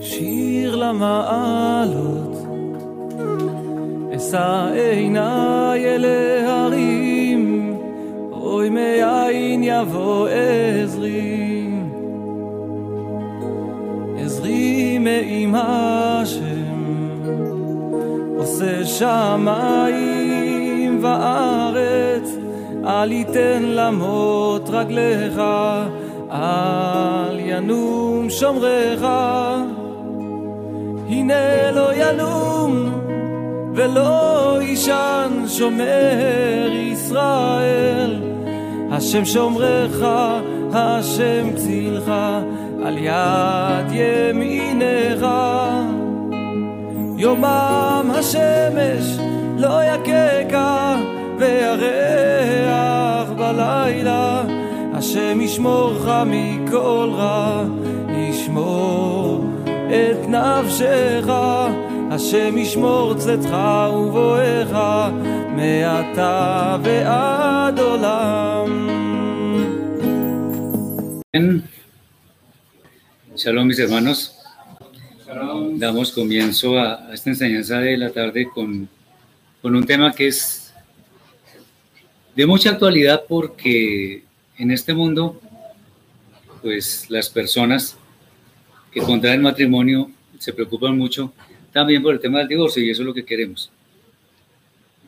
שיר למעלות, אשא עיניי אל ההרים, אוי מאין יבוא עזרי. עזרי מעם השם, עושה שמיים וארץ, אל יתן למות רגליך, אל ינום שומרך. הנה לא ינום ולא יישן שומר ישראל. השם שומרך, השם צילך, על יד ימינך. יומם השמש לא יככה, וירח בלילה. השם ישמורך מכל רע, ישמור את נפשך, השם ישמור צאתך ובואך, מעתה ועד עולם. Shalom mis hermanos. Damos comienzo a, a esta enseñanza de la tarde con, con un tema que es de mucha actualidad porque en este mundo, pues las personas que contraen matrimonio se preocupan mucho también por el tema del divorcio y eso es lo que queremos.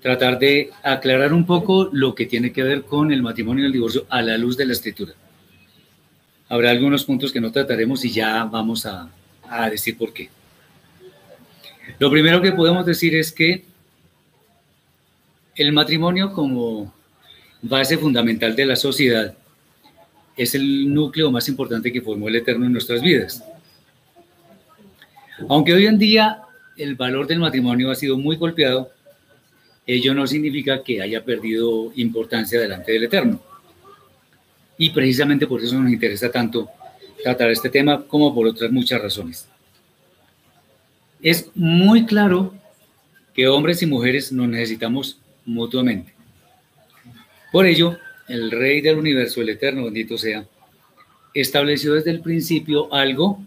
Tratar de aclarar un poco lo que tiene que ver con el matrimonio y el divorcio a la luz de la escritura. Habrá algunos puntos que no trataremos y ya vamos a, a decir por qué. Lo primero que podemos decir es que el matrimonio como base fundamental de la sociedad es el núcleo más importante que formó el Eterno en nuestras vidas. Aunque hoy en día el valor del matrimonio ha sido muy golpeado, ello no significa que haya perdido importancia delante del Eterno. Y precisamente por eso nos interesa tanto tratar este tema como por otras muchas razones. Es muy claro que hombres y mujeres nos necesitamos mutuamente. Por ello, el Rey del universo, el Eterno, bendito sea, estableció desde el principio algo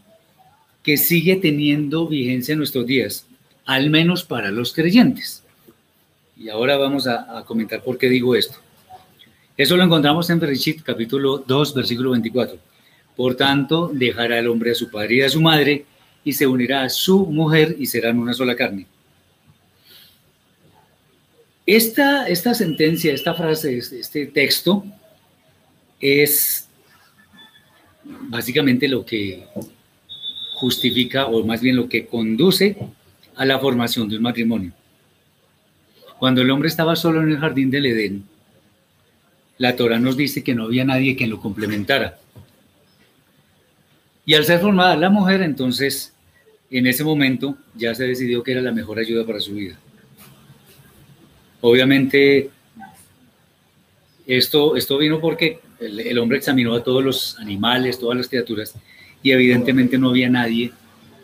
que sigue teniendo vigencia en nuestros días, al menos para los creyentes. Y ahora vamos a, comentar por qué digo esto. Eso lo encontramos en Bereshit, capítulo 2, versículo 24. Por tanto, dejará el hombre a su padre y a su madre y se unirá a su mujer y serán una sola carne. Esta, esta sentencia, esta frase, este texto es básicamente lo que justifica, o más bien lo que conduce a la formación de un matrimonio. Cuando el hombre estaba solo en el jardín del Edén, la Torah nos dice que no había nadie que lo complementara. Y al ser formada la mujer, entonces, en ese momento ya se decidió que era la mejor ayuda para su vida. Obviamente, esto, esto vino porque el, hombre examinó a todos los animales, todas las criaturas, y evidentemente no había nadie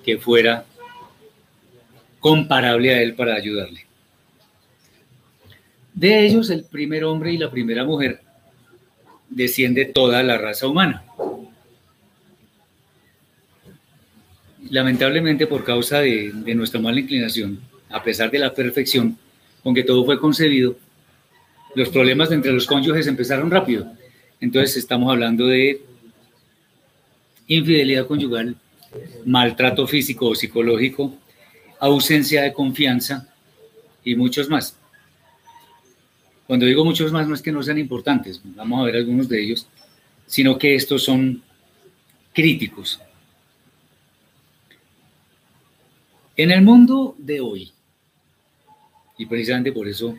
que fuera comparable a él para ayudarle. De ellos, el primer hombre y la primera mujer desciende toda la raza humana. Lamentablemente, por causa de, de, nuestra mala inclinación, a pesar de la perfección con todo fue concebido, los problemas entre los cónyuges empezaron rápido. Entonces, estamos hablando de infidelidad conyugal, maltrato físico o psicológico, ausencia de confianza y muchos más. Cuando digo muchos más, no es que no sean importantes, vamos a ver algunos de ellos, sino que estos son críticos. En el mundo de hoy, y precisamente por eso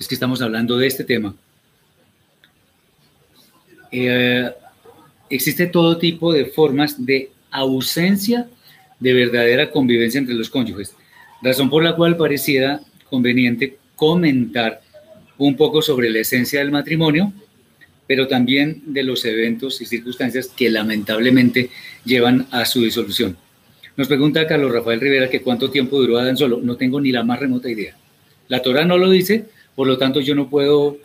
es que estamos hablando de este tema, eh, existe todo tipo de formas de ausencia de verdadera convivencia entre los cónyuges, razón por la cual pareciera conveniente comentar un poco sobre la esencia del matrimonio, pero también de los eventos y circunstancias que lamentablemente llevan a su disolución. Nos pregunta Carlos Rafael Rivera que cuánto tiempo duró Adán solo. No tengo ni la más remota idea. La Torah no lo dice, por lo tanto yo no puedo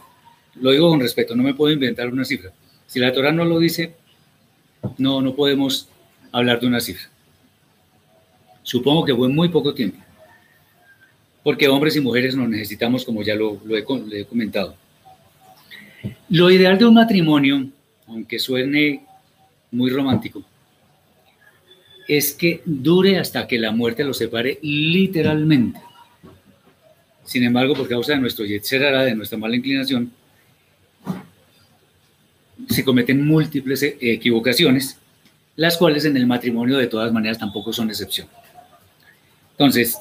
lo digo con respeto, no me puedo inventar una cifra. Si la Torah no lo dice, no, no podemos hablar de una cifra. Supongo que fue muy poco tiempo, porque hombres y mujeres nos necesitamos, como ya lo, he, lo he comentado. Lo ideal de un matrimonio, aunque suene muy romántico, es que dure hasta que la muerte los separe literalmente. Sin embargo, por causa de nuestro yetzerara, de nuestra mala inclinación, se cometen múltiples e-, equivocaciones, las cuales en el matrimonio de todas maneras tampoco son excepción. Entonces,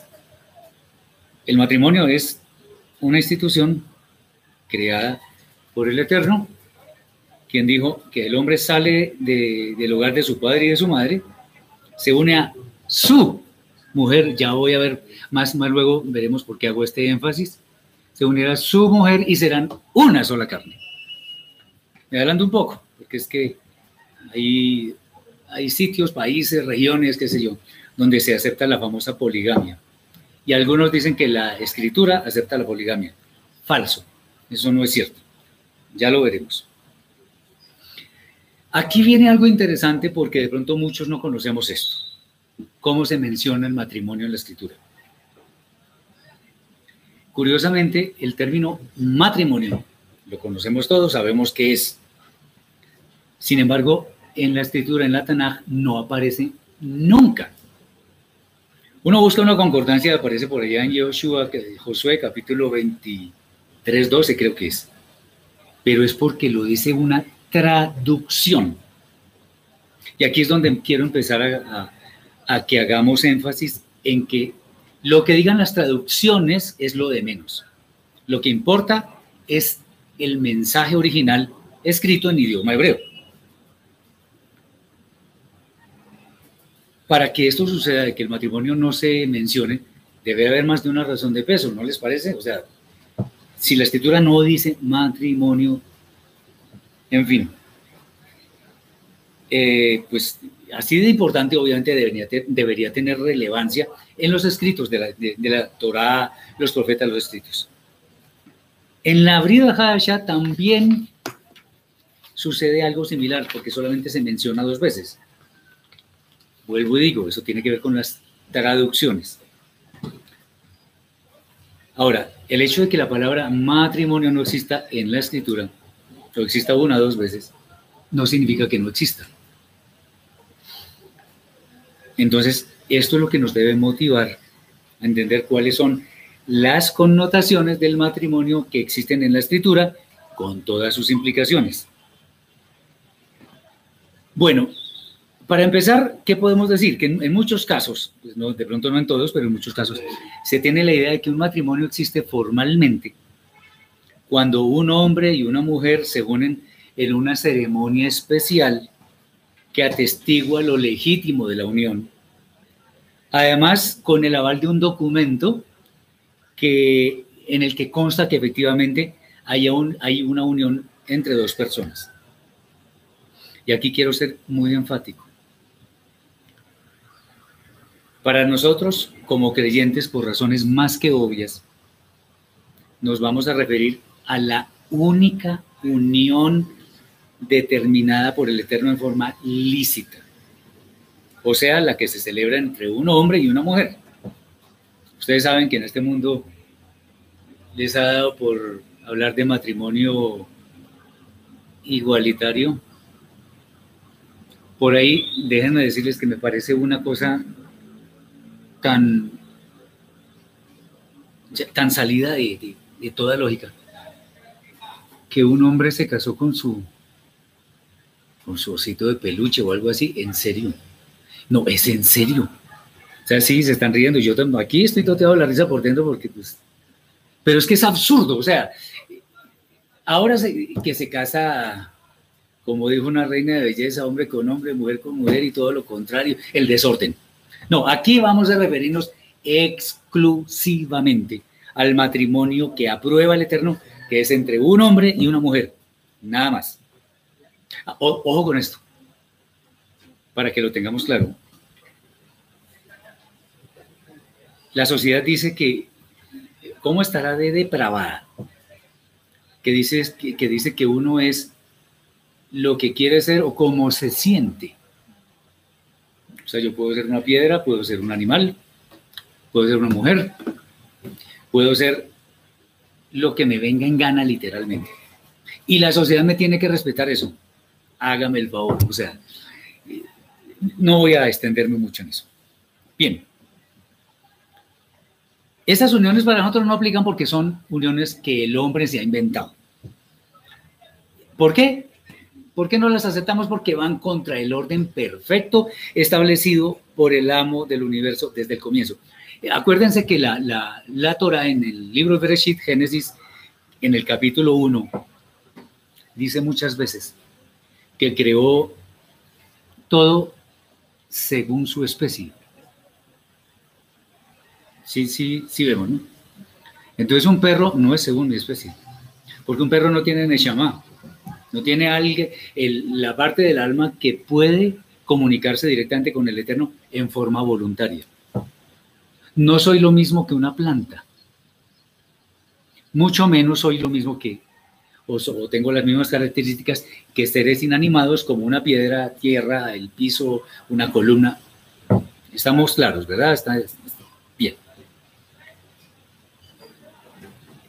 el matrimonio es una institución creada por el Eterno, quien dijo que el hombre sale del hogar de su padre y de su madre, se une a su mujer, ya voy a ver más, más luego, veremos por qué hago este énfasis, se unirá su mujer y serán una sola carne. Me adelanto un poco, porque es que hay, hay sitios, países, regiones, qué sé yo, donde se acepta la famosa poligamia. Y algunos dicen que la escritura acepta la poligamia. Falso, eso no es cierto. Ya lo veremos. Aquí viene algo interesante porque de pronto muchos no conocemos esto. ¿Cómo se menciona el matrimonio en la escritura? Curiosamente, el término matrimonio lo conocemos todos, sabemos qué es. Sin embargo, en la escritura, en la Tanaj, no aparece nunca. Uno busca una concordancia, aparece por allá en Josué capítulo 23, 12 creo que es. Pero es porque lo dice una traducción. Y aquí es donde quiero empezar a que hagamos énfasis en que lo que digan las traducciones es lo de menos. Lo que importa es el mensaje original escrito en idioma hebreo. Para que esto suceda, de que el matrimonio no se mencione, debe haber más de una razón de peso, ¿no les parece? O sea, si la escritura no dice matrimonio, en fin, eh, pues así de importante obviamente debería, debería tener relevancia en los escritos de la, de, los profetas, los escritos. En la Brida Hasha también sucede algo similar, porque solamente se menciona dos veces. Vuelvo y digo, eso tiene que ver con las traducciones. Ahora, el hecho de que la palabra matrimonio no exista en la escritura, o exista una o dos veces, no significa que no exista. Entonces, esto es lo que nos debe motivar a entender cuáles son las connotaciones del matrimonio que existen en la escritura con todas sus implicaciones. Bueno, para empezar, ¿qué podemos decir? Que en, muchos casos, pues no, de pronto no en todos, pero en muchos casos, se tiene la idea de que un matrimonio existe formalmente cuando un hombre y una mujer se unen en una ceremonia especial que atestigua lo legítimo de la unión. Además, con el aval de un documento que, en el que consta que efectivamente hay, hay una unión entre dos personas. Y aquí quiero ser muy enfático. Para nosotros, como creyentes, por razones más que obvias, nos vamos a referir a la única unión determinada por el Eterno en forma lícita, o sea, la que se celebra entre un hombre y una mujer. Ustedes saben que en este mundo les ha dado por hablar de matrimonio igualitario. Por ahí, déjenme decirles que me parece una cosa tan, tan salida de, de toda lógica, que un hombre se casó con su con su osito de peluche o algo así, en serio. No, es en serio. O sea, sí, se están riendo. Yo aquí estoy toteado la risa por dentro porque, pues, pero es que es absurdo. O sea, ahora que se casa, como dijo una reina de belleza, hombre con hombre, mujer con mujer y todo lo contrario, el desorden. No, aquí vamos a referirnos exclusivamente al matrimonio que aprueba el Eterno, que es entre un hombre y una mujer. Nada más. Ojo con esto, para que lo tengamos claro. La sociedad dice que, ¿cómo estará de depravada? que dice, que, dice que uno es lo que quiere ser o cómo se siente. O sea, yo puedo ser una piedra, puedo ser un animal, puedo ser una mujer, puedo ser lo que me venga en gana literalmente. Y la sociedad me tiene que respetar eso. Hágame el favor. O sea, no voy a extenderme mucho en eso. Bien. Esas uniones para nosotros no aplican porque son uniones que el hombre se ha inventado. ¿Por qué? ¿Por qué no las aceptamos? Porque van contra el orden perfecto establecido por el amo del universo desde el comienzo. Acuérdense que la, la, la Torah en el libro de Bereshit, Génesis, en el capítulo 1, dice muchas veces que creó todo según su especie. Sí, sí, sí vemos, ¿no? Entonces un perro no es según mi especie, porque un perro no tiene neshama, no tiene alguien, la parte del alma que puede comunicarse directamente con el Eterno en forma voluntaria. No soy lo mismo que una planta, mucho menos soy lo mismo que, o, tengo las mismas características que seres inanimados como una piedra, tierra, el piso, una columna. Estamos claros, ¿verdad? Está, bien.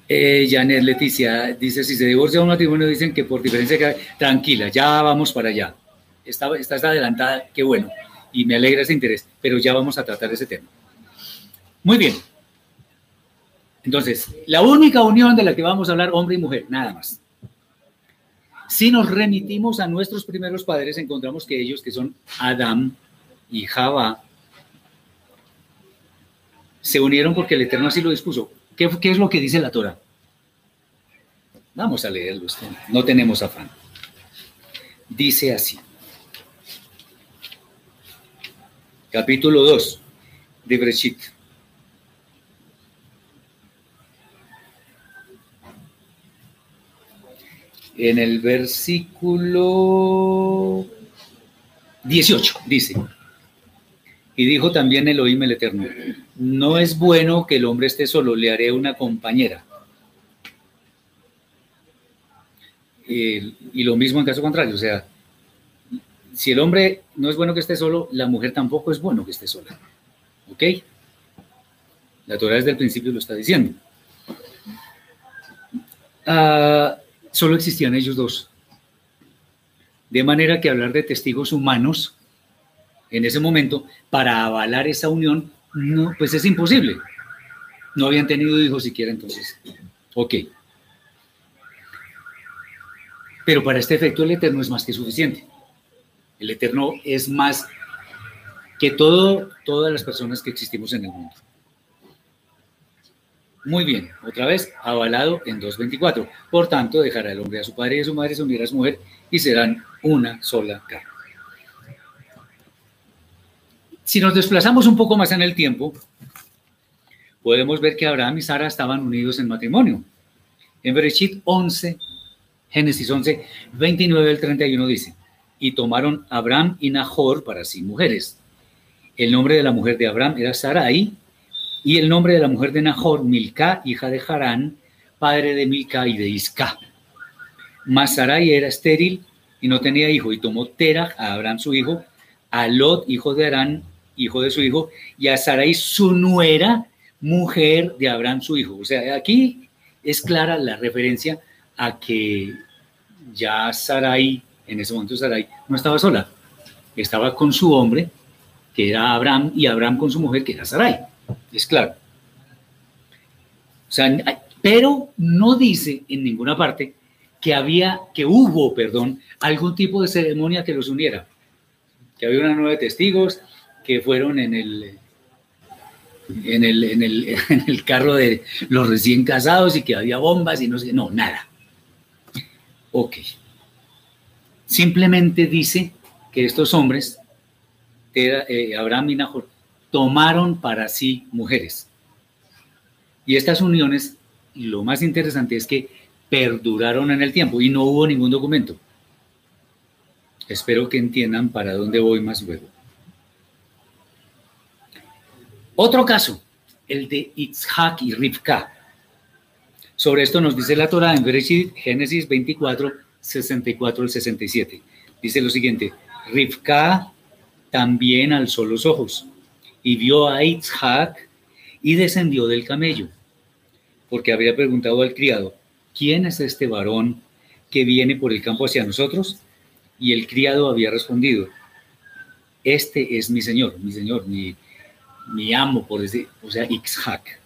Eh, Janet Leticia dice, si se divorcia un matrimonio, dicen que por diferencia tranquila, ya vamos para allá. Está, estás adelantada, qué bueno. Y me alegra ese interés, pero ya vamos a tratar ese tema. Muy bien. Entonces, la única unión de la que vamos a hablar, hombre y mujer, nada más. Si nos remitimos a nuestros primeros padres, encontramos que ellos, que son Adán y Java, se unieron porque el Eterno así lo dispuso. ¿Qué, es lo que dice la Torah? Vamos a leerlo, no tenemos afán. Dice así. Capítulo 2 de Brechit. En el versículo 18, dice, y dijo también Elohim el Eterno, no es bueno que el hombre esté solo, le haré una compañera. y lo mismo en caso contrario, o sea, si el hombre no es bueno que esté solo, la mujer tampoco es bueno que esté sola. ¿Ok? La Torah desde el principio lo está diciendo. Ah, solo existían ellos dos. De manera que hablar de testigos humanos en ese momento para avalar esa unión, no, pues es imposible. No habían tenido hijos siquiera entonces. Ok. Pero para este efecto el Eterno es más que suficiente. El Eterno es más que todo, todas las personas que existimos en el mundo. Muy bien, otra vez, avalado en 2.24. Por tanto, dejará el hombre a su padre y a su madre, se unirá a su mujer y serán una sola carne. Si nos desplazamos un poco más en el tiempo, podemos ver que Abraham y Sara estaban unidos en matrimonio. En Bereshit 11, Génesis 11, 29 al 31 dice, y tomaron Abraham y Nahor para sí mujeres. El nombre de la mujer de Abraham era Sarai, y el nombre de la mujer de Nahor, Milca, hija de Harán, padre de Milca y de Isca. Mas Sarai era estéril y no tenía hijo, y tomó Terah a Abraham su hijo, a Lot, hijo de Arán, hijo de su hijo, y a Sarai su nuera, mujer de Abraham su hijo. O sea, aquí es clara la referencia a que ya Sarai, en ese momento Sarai, no estaba sola, estaba con su hombre, que era Abraham, y Abraham con su mujer, que era Sarai. Es claro. O sea, pero no dice en ninguna parte que había, que hubo, perdón, algún tipo de ceremonia que los uniera. Que había una nueva de testigos que fueron en el, en el, en el, en el carro de los recién casados y que había bombas y no sé, no, nada. Ok. Simplemente dice que estos hombres, eh, Abraham y Nahor, tomaron para sí mujeres. Y estas uniones, lo más interesante es que perduraron en el tiempo y no hubo ningún documento. Espero que entiendan para dónde voy más luego. Otro caso, el de Itzhak y Rivka. Sobre esto nos dice la Torah en Génesis 24, 64 al 67. Dice lo siguiente, Rivka también alzó los ojos y vio a Itzhak y descendió del camello, porque había preguntado al criado, ¿quién es este varón que viene por el campo hacia nosotros? Y el criado había respondido, este es mi señor, mi señor, mi, mi amo, por decir, o sea, Itzhak.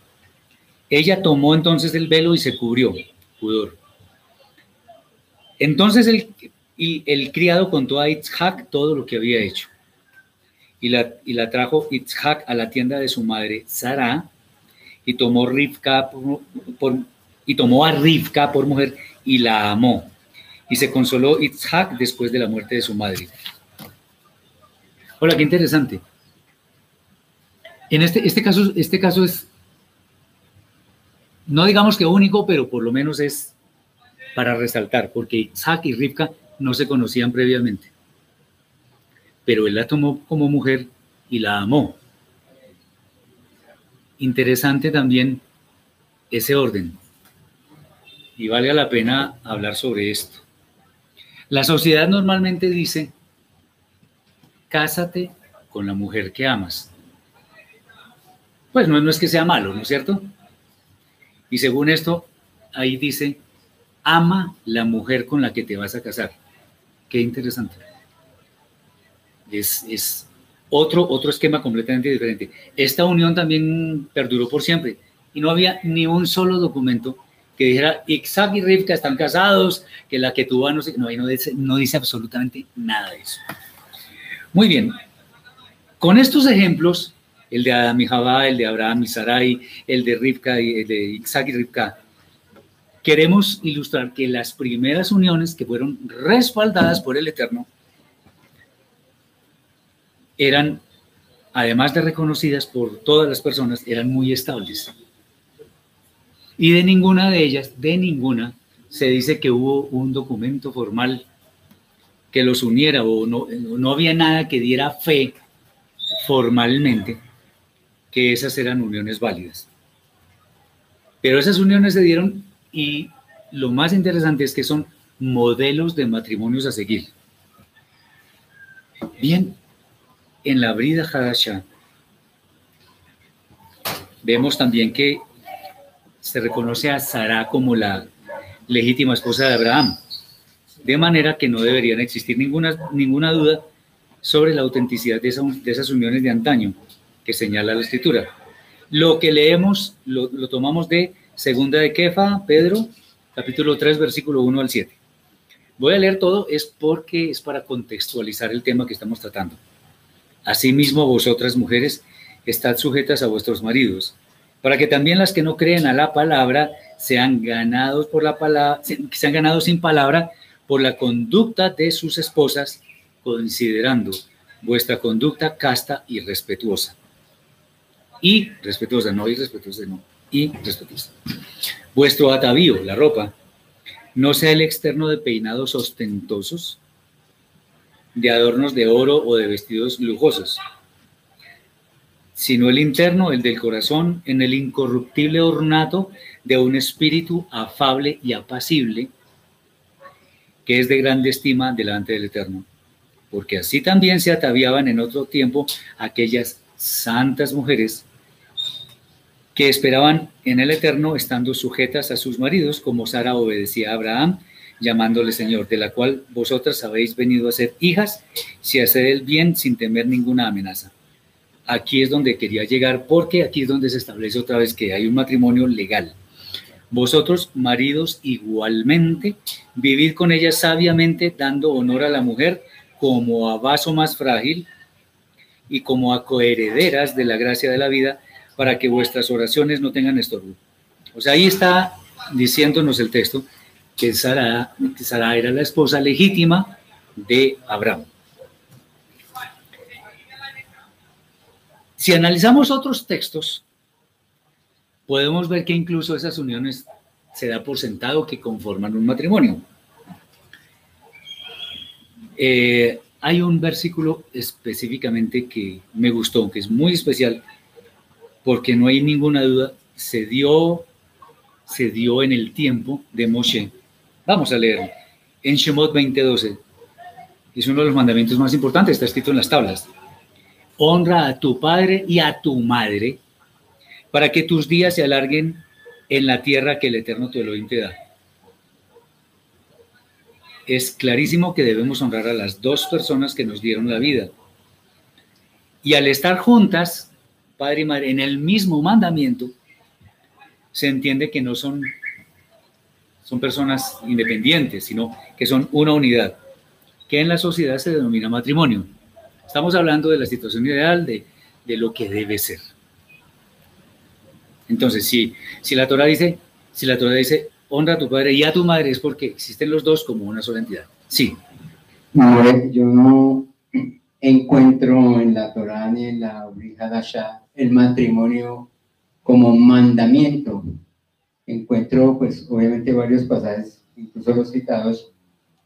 Ella tomó entonces el velo y se cubrió, pudor. Entonces el, el criado contó a Itzhak todo lo que había hecho. Y la, y la trajo Itzhak a la tienda de su madre, Sara, y tomó, Rivka y tomó a Rivka por mujer y la amó. Y se consoló Itzhak después de la muerte de su madre. Hola, qué interesante. En este, este, caso, este caso es, no digamos que único, pero por lo menos es para resaltar, porque Isaac y Rivka no se conocían previamente. Pero él la tomó como mujer y la amó. Interesante también ese orden. Y vale la pena hablar sobre esto. La sociedad normalmente dice, cásate con la mujer que amas. Pues no, no es que sea malo, ¿no es cierto? Y según esto, ahí dice, ama la mujer con la que te vas a casar. Qué interesante. Es, otro, otro esquema completamente diferente. Esta unión también perduró por siempre y no había ni un solo documento que dijera Isaac y Rivka están casados, que la que tuvo no sé, no, no dice, no dice absolutamente nada de eso. Muy bien, con estos ejemplos, el de Adam y Jabá, el de Abraham y Sarai, el de Rivka y el de Isaac y Rivka, queremos ilustrar que las primeras uniones que fueron respaldadas por el Eterno eran, además de reconocidas por todas las personas, eran muy estables. Y de ninguna de ellas, de ninguna, se dice que hubo un documento formal que los uniera o no, no había nada que diera fe formalmente que esas eran uniones válidas. Pero esas uniones se dieron y lo más interesante es que son modelos de matrimonios a seguir. Bien, en la Brida Hadasha vemos también que se reconoce a Sara como la legítima esposa de Abraham, de manera que no deberían existir ninguna, ninguna duda sobre la autenticidad de, esas uniones de antaño que señala la escritura. Lo que leemos lo, lo tomamos de Segunda de Kefa, Pedro, capítulo 3, versículo 1 al 7. Voy a leer todo, es porque es para contextualizar el tema que estamos tratando. Asimismo, vosotras mujeres, estad sujetas a vuestros maridos, para que también las que no creen a la palabra sean ganados por la palabra, sean ganados sin palabra por la conducta de sus esposas, considerando vuestra conducta casta y respetuosa. Y respetuosa, no irrespetuosa, no y respetuosa. Vuestro atavío, la ropa, no sea el externo de peinados ostentosos, de adornos de oro o de vestidos lujosos, sino el interno, el del corazón, en el incorruptible ornato de un espíritu afable y apacible, que es de grande estima delante del Eterno. Porque así también se ataviaban en otro tiempo aquellas santas mujeres que esperaban en el Eterno estando sujetas a sus maridos, como Sara obedecía a Abraham, llamándole Señor, de la cual vosotras habéis venido a ser hijas, si hacer el bien sin temer ninguna amenaza. Aquí es donde quería llegar, porque aquí es donde se establece otra vez que hay un matrimonio legal. Vosotros, maridos, igualmente, vivid con ella sabiamente, dando honor a la mujer como a vaso más frágil y como a coherederas de la gracia de la vida, para que vuestras oraciones no tengan estorbo. O sea, ahí está diciéndonos el texto que Sara, que Sara era la esposa legítima de Abraham. Si analizamos otros textos, podemos ver que incluso esas uniones se da por sentado que conforman un matrimonio. Eh, hay un versículo específicamente que me gustó, que es muy especial, porque no hay ninguna duda, se dio se dio en el tiempo de Moshe. Vamos a leer en Shemot 20:12. Es uno de los mandamientos más importantes, está escrito en las tablas. Honra a tu padre y a tu madre para que tus días se alarguen en la tierra que el Eterno tu Elohim te da. Es clarísimo que debemos honrar a las dos personas que nos dieron la vida. Y al estar juntas, padre y madre, en el mismo mandamiento, se entiende que no son, son personas independientes, sino que son una unidad, que en la sociedad se denomina matrimonio. Estamos hablando de la situación ideal, de, de lo que debe ser. Entonces, si, si la Torah dice, si la Torah dice, honra a tu padre y a tu madre, es porque existen los dos como una sola entidad. Sí. yo no encuentro en la Torah ni en la Brihadasha el matrimonio como mandamiento. Encuentro, pues, obviamente varios pasajes, incluso los citados,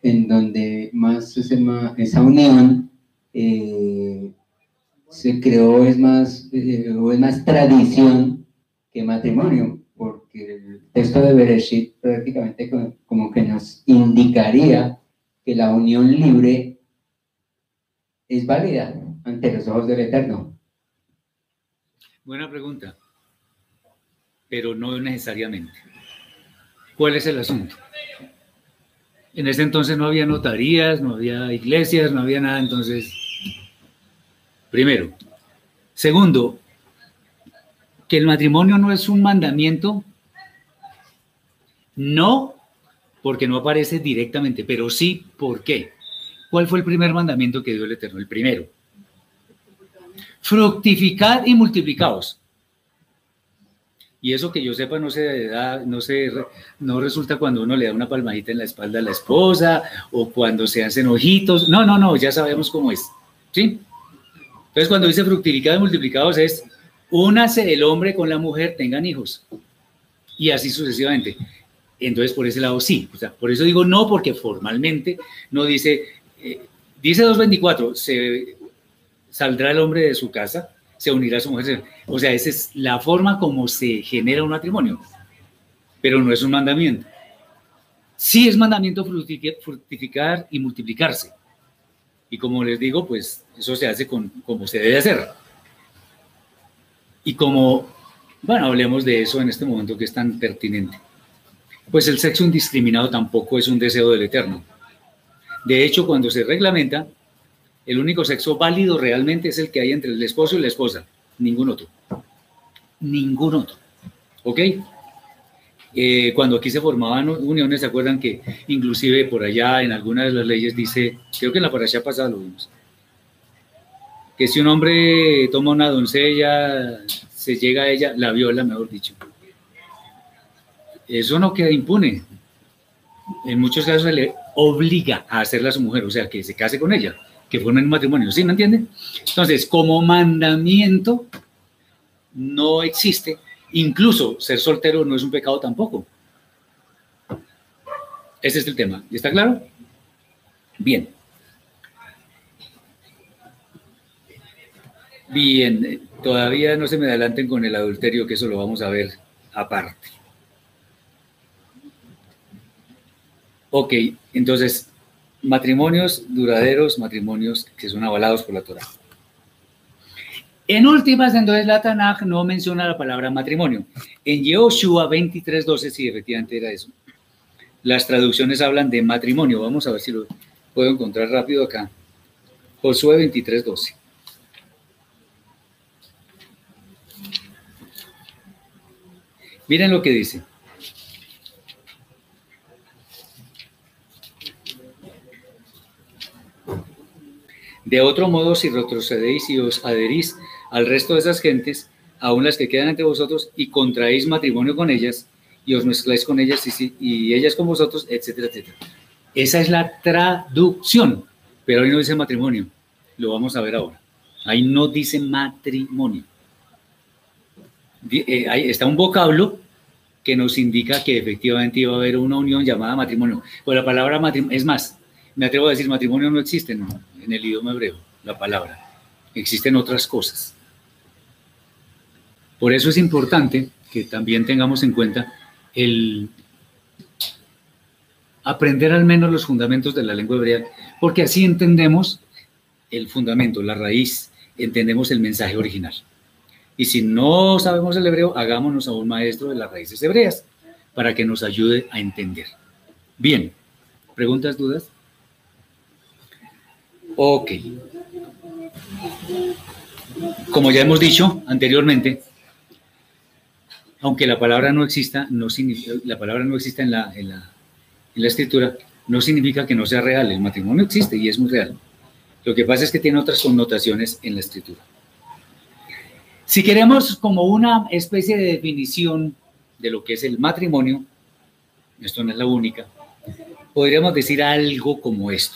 en donde más esa unión eh, se creó, es más, eh, o es más tradición que matrimonio, porque el texto de Bereshit prácticamente como que nos indicaría que la unión libre es válida ante los ojos del Eterno. Buena pregunta pero no necesariamente. ¿Cuál es el asunto? En ese entonces no había notarías, no había iglesias, no había nada, entonces, primero. Segundo, que el matrimonio no es un mandamiento, no porque no aparece directamente, pero sí por qué. ¿Cuál fue el primer mandamiento que dio el Eterno? El primero. Fructificad y multiplicaos. Y eso que yo sepa no se da, no se, no resulta cuando uno le da una palmadita en la espalda a la esposa o cuando se hacen ojitos. No, no, no, ya sabemos cómo es. ¿Sí? Entonces cuando dice fructificados y multiplicados es únase el hombre con la mujer, tengan hijos. Y así sucesivamente. Entonces por ese lado sí. O sea, por eso digo no, porque formalmente no dice, eh, dice 2.24, se saldrá el hombre de su casa se unirá a su mujer. O sea, esa es la forma como se genera un matrimonio, pero no es un mandamiento. Sí es mandamiento fructificar y multiplicarse. Y como les digo, pues eso se hace con, como se debe hacer. Y como, bueno, hablemos de eso en este momento que es tan pertinente. Pues el sexo indiscriminado tampoco es un deseo del Eterno. De hecho, cuando se reglamenta, el único sexo válido realmente es el que hay entre el esposo y la esposa, ningún otro. Ningún otro. ¿Ok? Eh, cuando aquí se formaban uniones, ¿se acuerdan que inclusive por allá en algunas de las leyes dice, creo que en la parasha pasada lo vimos, que si un hombre toma una doncella, se llega a ella, la viola, mejor dicho. Eso no queda impune. En muchos casos se le obliga a hacerla a su mujer, o sea, que se case con ella que formen un matrimonio, ¿sí? ¿Me entienden? Entonces, como mandamiento, no existe. Incluso ser soltero no es un pecado tampoco. Ese es el tema. ¿Y está claro? Bien. Bien, todavía no se me adelanten con el adulterio, que eso lo vamos a ver aparte. Ok, entonces matrimonios duraderos, matrimonios que son avalados por la Torah. En últimas, entonces la Tanaj no menciona la palabra matrimonio. En Yehoshua 23.12, sí, efectivamente era eso. Las traducciones hablan de matrimonio. Vamos a ver si lo puedo encontrar rápido acá. Josué 23.12. Miren lo que dice. De otro modo, si retrocedéis y os adherís al resto de esas gentes, aun las que quedan entre vosotros, y contraéis matrimonio con ellas, y os mezcláis con ellas y, y ellas con vosotros, etcétera, etcétera. Esa es la traducción, pero ahí no dice matrimonio. Lo vamos a ver ahora. Ahí no dice matrimonio. Eh, ahí está un vocablo que nos indica que efectivamente iba a haber una unión llamada matrimonio. Pues la palabra matrimonio, es más, me atrevo a decir, matrimonio no existe en, en el idioma hebreo, la palabra. Existen otras cosas. Por eso es importante que también tengamos en cuenta el aprender al menos los fundamentos de la lengua hebrea, porque así entendemos el fundamento, la raíz, entendemos el mensaje original. Y si no sabemos el hebreo, hagámonos a un maestro de las raíces hebreas para que nos ayude a entender. Bien, ¿preguntas, dudas? Ok. Como ya hemos dicho anteriormente, aunque la palabra no exista, no la palabra no exista en la, en la escritura, no significa que no sea real. El matrimonio existe y es muy real. Lo que pasa es que tiene otras connotaciones en la escritura. Si queremos como una especie de definición de lo que es el matrimonio, esto no es la única, podríamos decir algo como esto,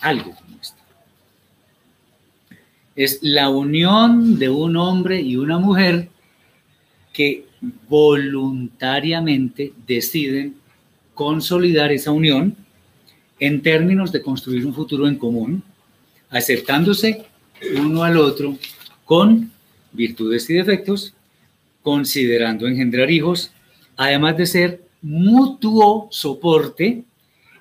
algo como esto. Es la unión de un hombre y una mujer que voluntariamente deciden consolidar esa unión en términos de construir un futuro en común, aceptándose uno al otro con virtudes y defectos, considerando engendrar hijos, además de ser mutuo soporte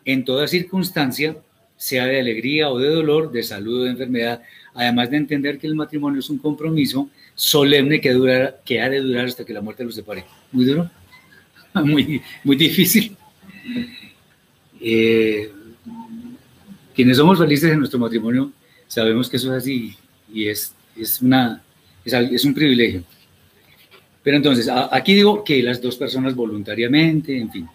en toda circunstancia, sea de alegría o de dolor, de salud o de enfermedad, además de entender que el matrimonio es un compromiso solemne que, dura, que ha de durar hasta que la muerte los separe. Muy duro, muy, muy difícil. Eh, quienes somos felices en nuestro matrimonio sabemos que eso es así y es, es, una, es, es un privilegio. Pero entonces, aquí digo que las dos personas voluntariamente, en fin.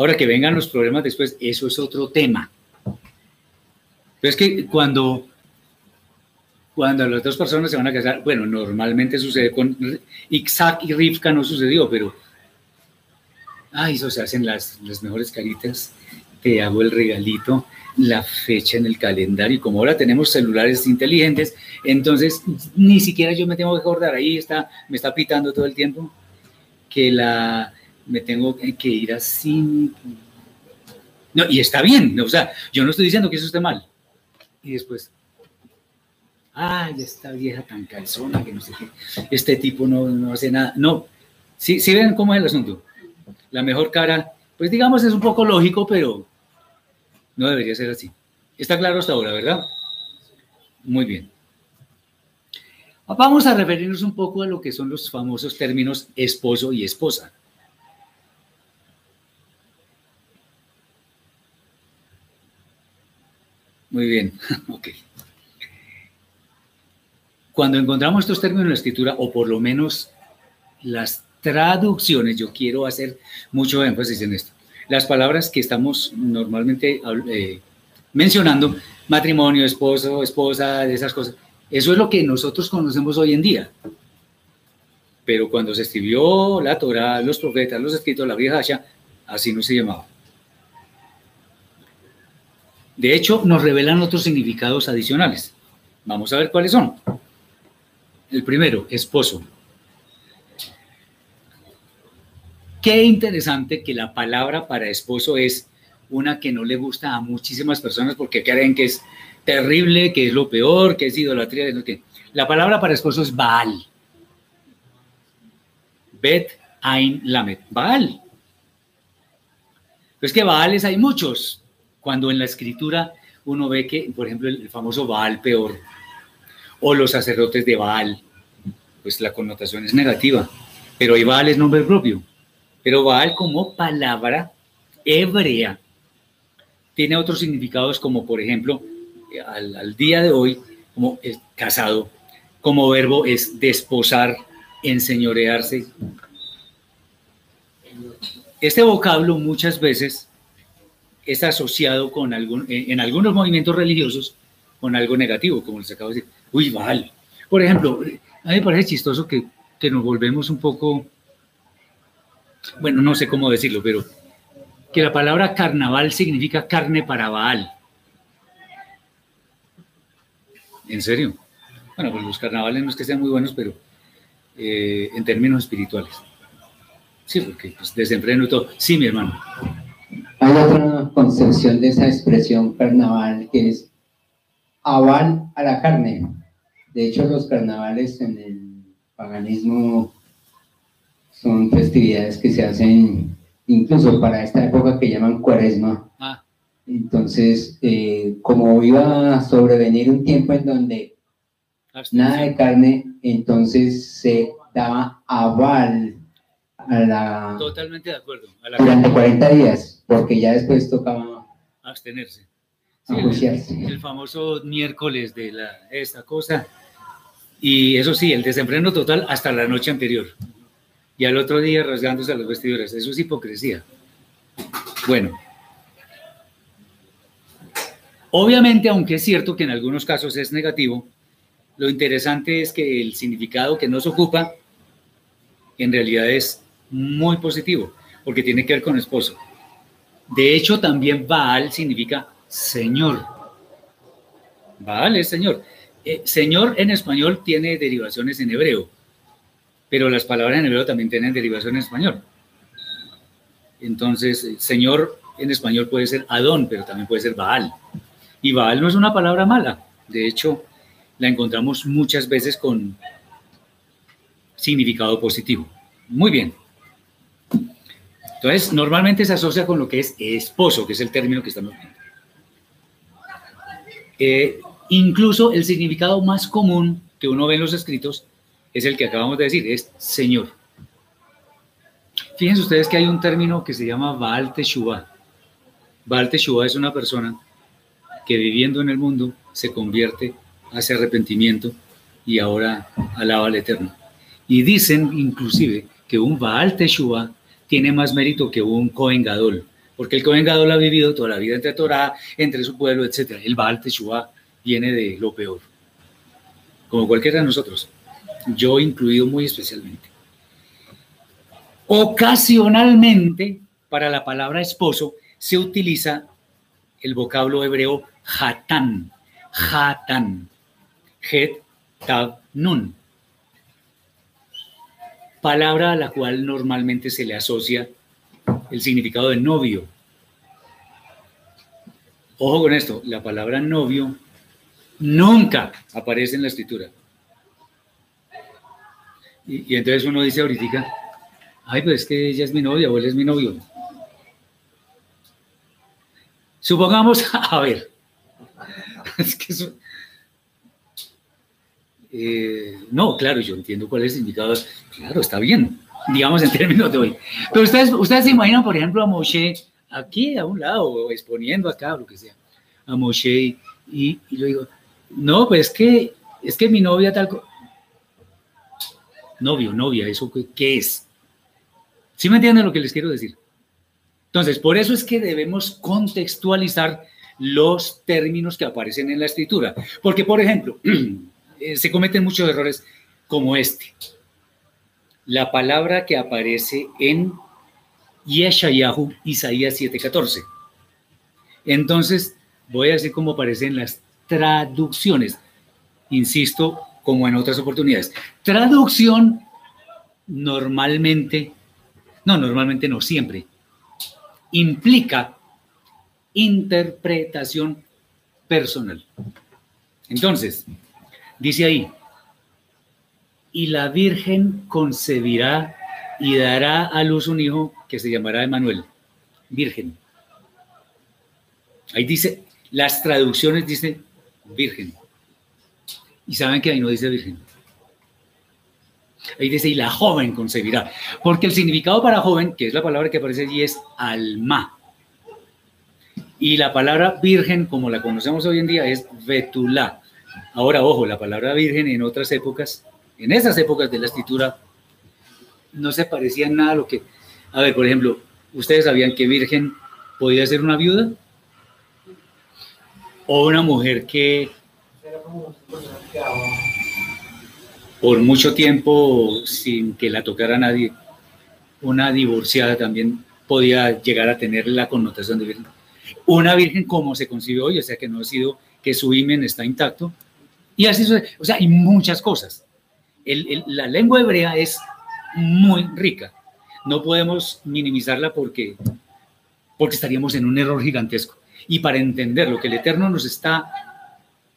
Ahora que vengan los problemas después, eso es otro tema. Pero es que cuando, cuando las dos personas se van a casar, bueno, normalmente sucede con Isaac y Rivka no sucedió, pero, ay, eso se hacen las, las mejores caritas, te hago el regalito, la fecha en el calendario y como ahora tenemos celulares inteligentes, entonces ni siquiera yo me tengo que acordar, ahí está, me está pitando todo el tiempo que la me tengo que ir así. No, y está bien, o sea, yo no estoy diciendo que eso esté mal. Y después, ay, esta vieja tan calzona que no sé qué, este tipo no, no hace nada. No, sí, sí ven cómo es el asunto. La mejor cara, pues digamos es un poco lógico, pero no debería ser así. Está claro hasta ahora, ¿verdad? Muy bien. Vamos a referirnos un poco a lo que son los famosos términos esposo y esposa. Muy bien, ok. Cuando encontramos estos términos en la escritura, o por lo menos las traducciones, yo quiero hacer mucho énfasis en esto las palabras que estamos normalmente eh, mencionando, matrimonio, esposo, esposa, esas cosas, eso es lo que nosotros conocemos hoy en día. Pero cuando se escribió la Torah, los profetas, los escritos, la vieja Hasha, así no se llamaba. De hecho, nos revelan otros significados adicionales. Vamos a ver cuáles son. El primero, esposo. Qué interesante que la palabra para esposo es una que no le gusta a muchísimas personas porque creen que es terrible, que es lo peor, que es idolatría. La palabra para esposo es Baal. Bet Ain Lamed. Baal. Pues que Baales hay muchos. Cuando en la escritura uno ve que, por ejemplo, el famoso Baal peor o los sacerdotes de Baal, pues la connotación es negativa. Pero hay Baal es nombre propio. Pero Baal como palabra hebrea tiene otros significados como por ejemplo al, día de hoy como casado, como verbo es desposar, enseñorearse. Este vocablo muchas veces es asociado con algún, en, algunos movimientos religiosos con algo negativo, como les acabo de decir. Uy, Baal. Por ejemplo, a mí me parece chistoso que, que nos volvemos un poco bueno, no sé cómo decirlo, pero que la palabra carnaval significa carne para Baal. ¿En serio? Bueno, pues los carnavales no es que sean muy buenos, pero eh, en términos espirituales. Sí, porque pues, desenfreno y todo. Sí, mi hermano. Hay otra concepción de esa expresión carnaval que es aval a la carne. De hecho, los carnavales en el paganismo son festividades que se hacen incluso para esta época que llaman cuaresma. Ah. Entonces, eh, como iba a sobrevenir un tiempo en donde nada de carne, entonces se daba aval a la... Totalmente de acuerdo. durante 40 días, porque ya después tocaba... Abstenerse. el, famoso miércoles de la, esta cosa. Y eso sí, el desenfreno total hasta la noche anterior. Y al otro día rasgándose las vestiduras. Eso es hipocresía. Bueno. Obviamente, aunque es cierto que en algunos casos es negativo, lo interesante es que el significado que nos ocupa en realidad es muy positivo, porque tiene que ver con esposo. De hecho, también Baal significa Señor. Baal es Señor. Eh, señor en español tiene derivaciones en hebreo, pero las palabras en hebreo también tienen derivación en español. Entonces, eh, Señor en español puede ser Adón, pero también puede ser Baal. Y Baal no es una palabra mala. De hecho, la encontramos muchas veces con significado positivo. Muy bien. Entonces, normalmente se asocia con lo que es esposo, que es el término que estamos viendo. Eh, incluso el significado más común que uno ve en los escritos es el que acabamos de decir, es Señor. Fíjense ustedes que hay un término que se llama Baal Teshuvah. Baal Teshuvah es una persona que viviendo en el mundo se convierte hace arrepentimiento y ahora alaba al Eterno. Y dicen inclusive que un Baal Teshuvah tiene más mérito que un Cohen Gadol, porque el Cohen Gadol ha vivido toda la vida entre Torah, entre su pueblo, etc. El Baal Teshuvah viene de lo peor, como cualquiera de nosotros, yo incluido muy especialmente. Ocasionalmente, para la palabra esposo, se utiliza el vocablo hebreo hatán, hatán, Het, Tav, Nun. Palabra a la cual normalmente se le asocia el significado de novio. Ojo con esto, la palabra novio nunca aparece en la escritura. Y, entonces uno dice ahorita, ay, pues es que ella es mi novia o él es mi novio. Supongamos, a ver, es que eh, no, claro, yo entiendo cuál es el. Claro, está bien, digamos en términos de hoy. Pero ustedes, ustedes se imaginan, por ejemplo, a Moshe aquí a un lado, exponiendo acá, lo que sea, a Moshe, y, y yo digo, no, pues es que, es que mi novia tal. Novio, novia, ¿eso qué, es? ¿Sí me entienden lo que les quiero decir? Entonces, por eso es que debemos contextualizar los términos que aparecen en la escritura. Porque, por ejemplo, Eh, se cometen muchos errores como este. La palabra que aparece en Yeshayahu, Isaías 7:14. Entonces, voy a decir cómo aparece en las traducciones. Insisto, como en otras oportunidades. Traducción normalmente, no, normalmente no, siempre, implica interpretación personal. Entonces, Dice ahí, y la Virgen concebirá y dará a luz un hijo que se llamará Emanuel, Virgen. Ahí dice, las traducciones dicen Virgen. Y saben que ahí no dice Virgen. Ahí dice, y la joven concebirá. Porque el significado para joven, que es la palabra que aparece allí, es alma. Y la palabra virgen, como la conocemos hoy en día, es vetulá. Ahora, ojo, la palabra virgen en otras épocas, en esas épocas de la escritura, no se parecía nada a lo que... A ver, por ejemplo, ¿ustedes sabían que virgen podía ser una viuda? O una mujer que por mucho tiempo, sin que la tocara nadie, una divorciada también podía llegar a tener la connotación de virgen. Una virgen como se concibe hoy, o sea que no ha sido que su imen está intacto, y así, o sea, hay muchas cosas. la lengua hebrea es muy rica. No podemos minimizarla porque, porque estaríamos en un error gigantesco. Y para entender lo que el Eterno nos está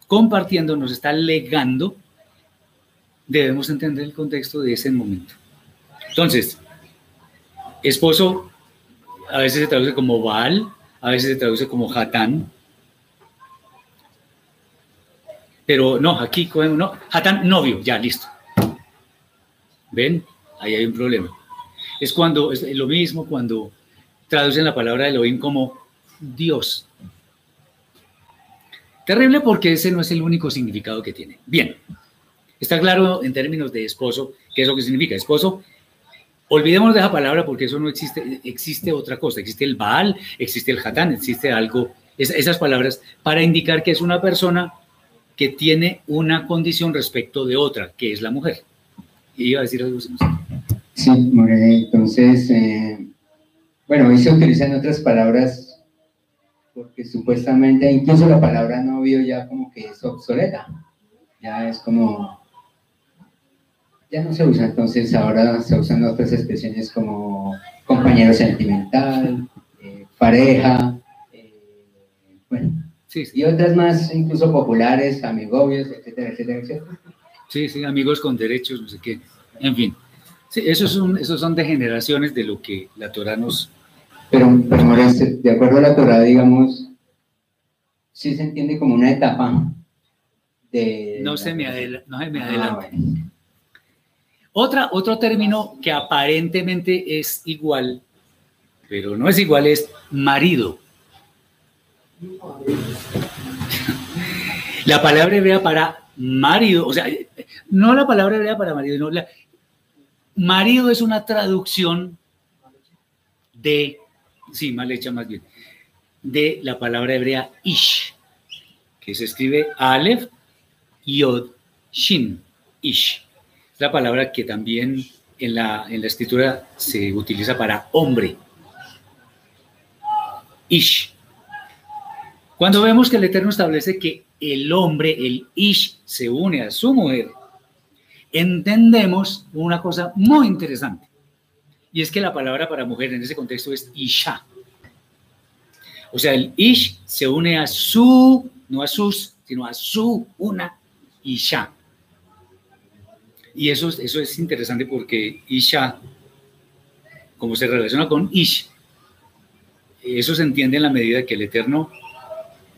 compartiendo, nos está legando, debemos entender el contexto de ese momento. Entonces, Esposo a veces se traduce como Baal, a veces se traduce como Hatán. Pero no, aquí, no, Hatán, novio, ya, listo. ¿Ven? Ahí hay un problema. Es cuando, es lo mismo cuando traducen la palabra Elohim como Dios. Terrible porque ese no es el único significado que tiene. Bien, está claro en términos de esposo qué es lo que significa. Esposo, olvidemos de esa palabra porque eso no existe, existe otra cosa. Existe el Baal, existe el Hatán, existe algo, esas palabras para indicar que es una persona que tiene una condición respecto de otra, que es la mujer. Y iba a decir algo. Sí, entonces, eh, bueno, hoy se utilizan otras palabras porque supuestamente incluso la palabra novio ya como que es obsoleta, ya es como, ya no se usa, entonces ahora se usan otras expresiones como compañero sentimental, eh, pareja, sí, y otras más incluso populares, amigobios, etcétera, etcétera, etcétera. Sí, sí, amigos con derechos, no sé qué, en fin. Sí, esos son, esos son degeneraciones de lo que la Torah nos, pero, de acuerdo a la Torah, digamos, sí se entiende como una etapa de... No se me, adelante. no se me adelante. Otra, otro término que aparentemente es igual, pero no es igual, es marido. La palabra hebrea para marido, o sea, no la palabra hebrea para marido, no, la, marido es una traducción de sí, mal hecha más bien, de la palabra hebrea ish, que se escribe Aleph, Yod, Shin, ish. La palabra que también en la, en la escritura se utiliza para hombre. Ish. Cuando vemos que el Eterno establece que el hombre, el Ish, se une a su mujer, entendemos una cosa muy interesante. Y es que la palabra para mujer en ese contexto es Isha. O sea, el Ish se une a su, no a sus, sino a su, una Isha. Y eso, eso es interesante porque Isha, como se relaciona con Ish, eso se entiende en la medida que el Eterno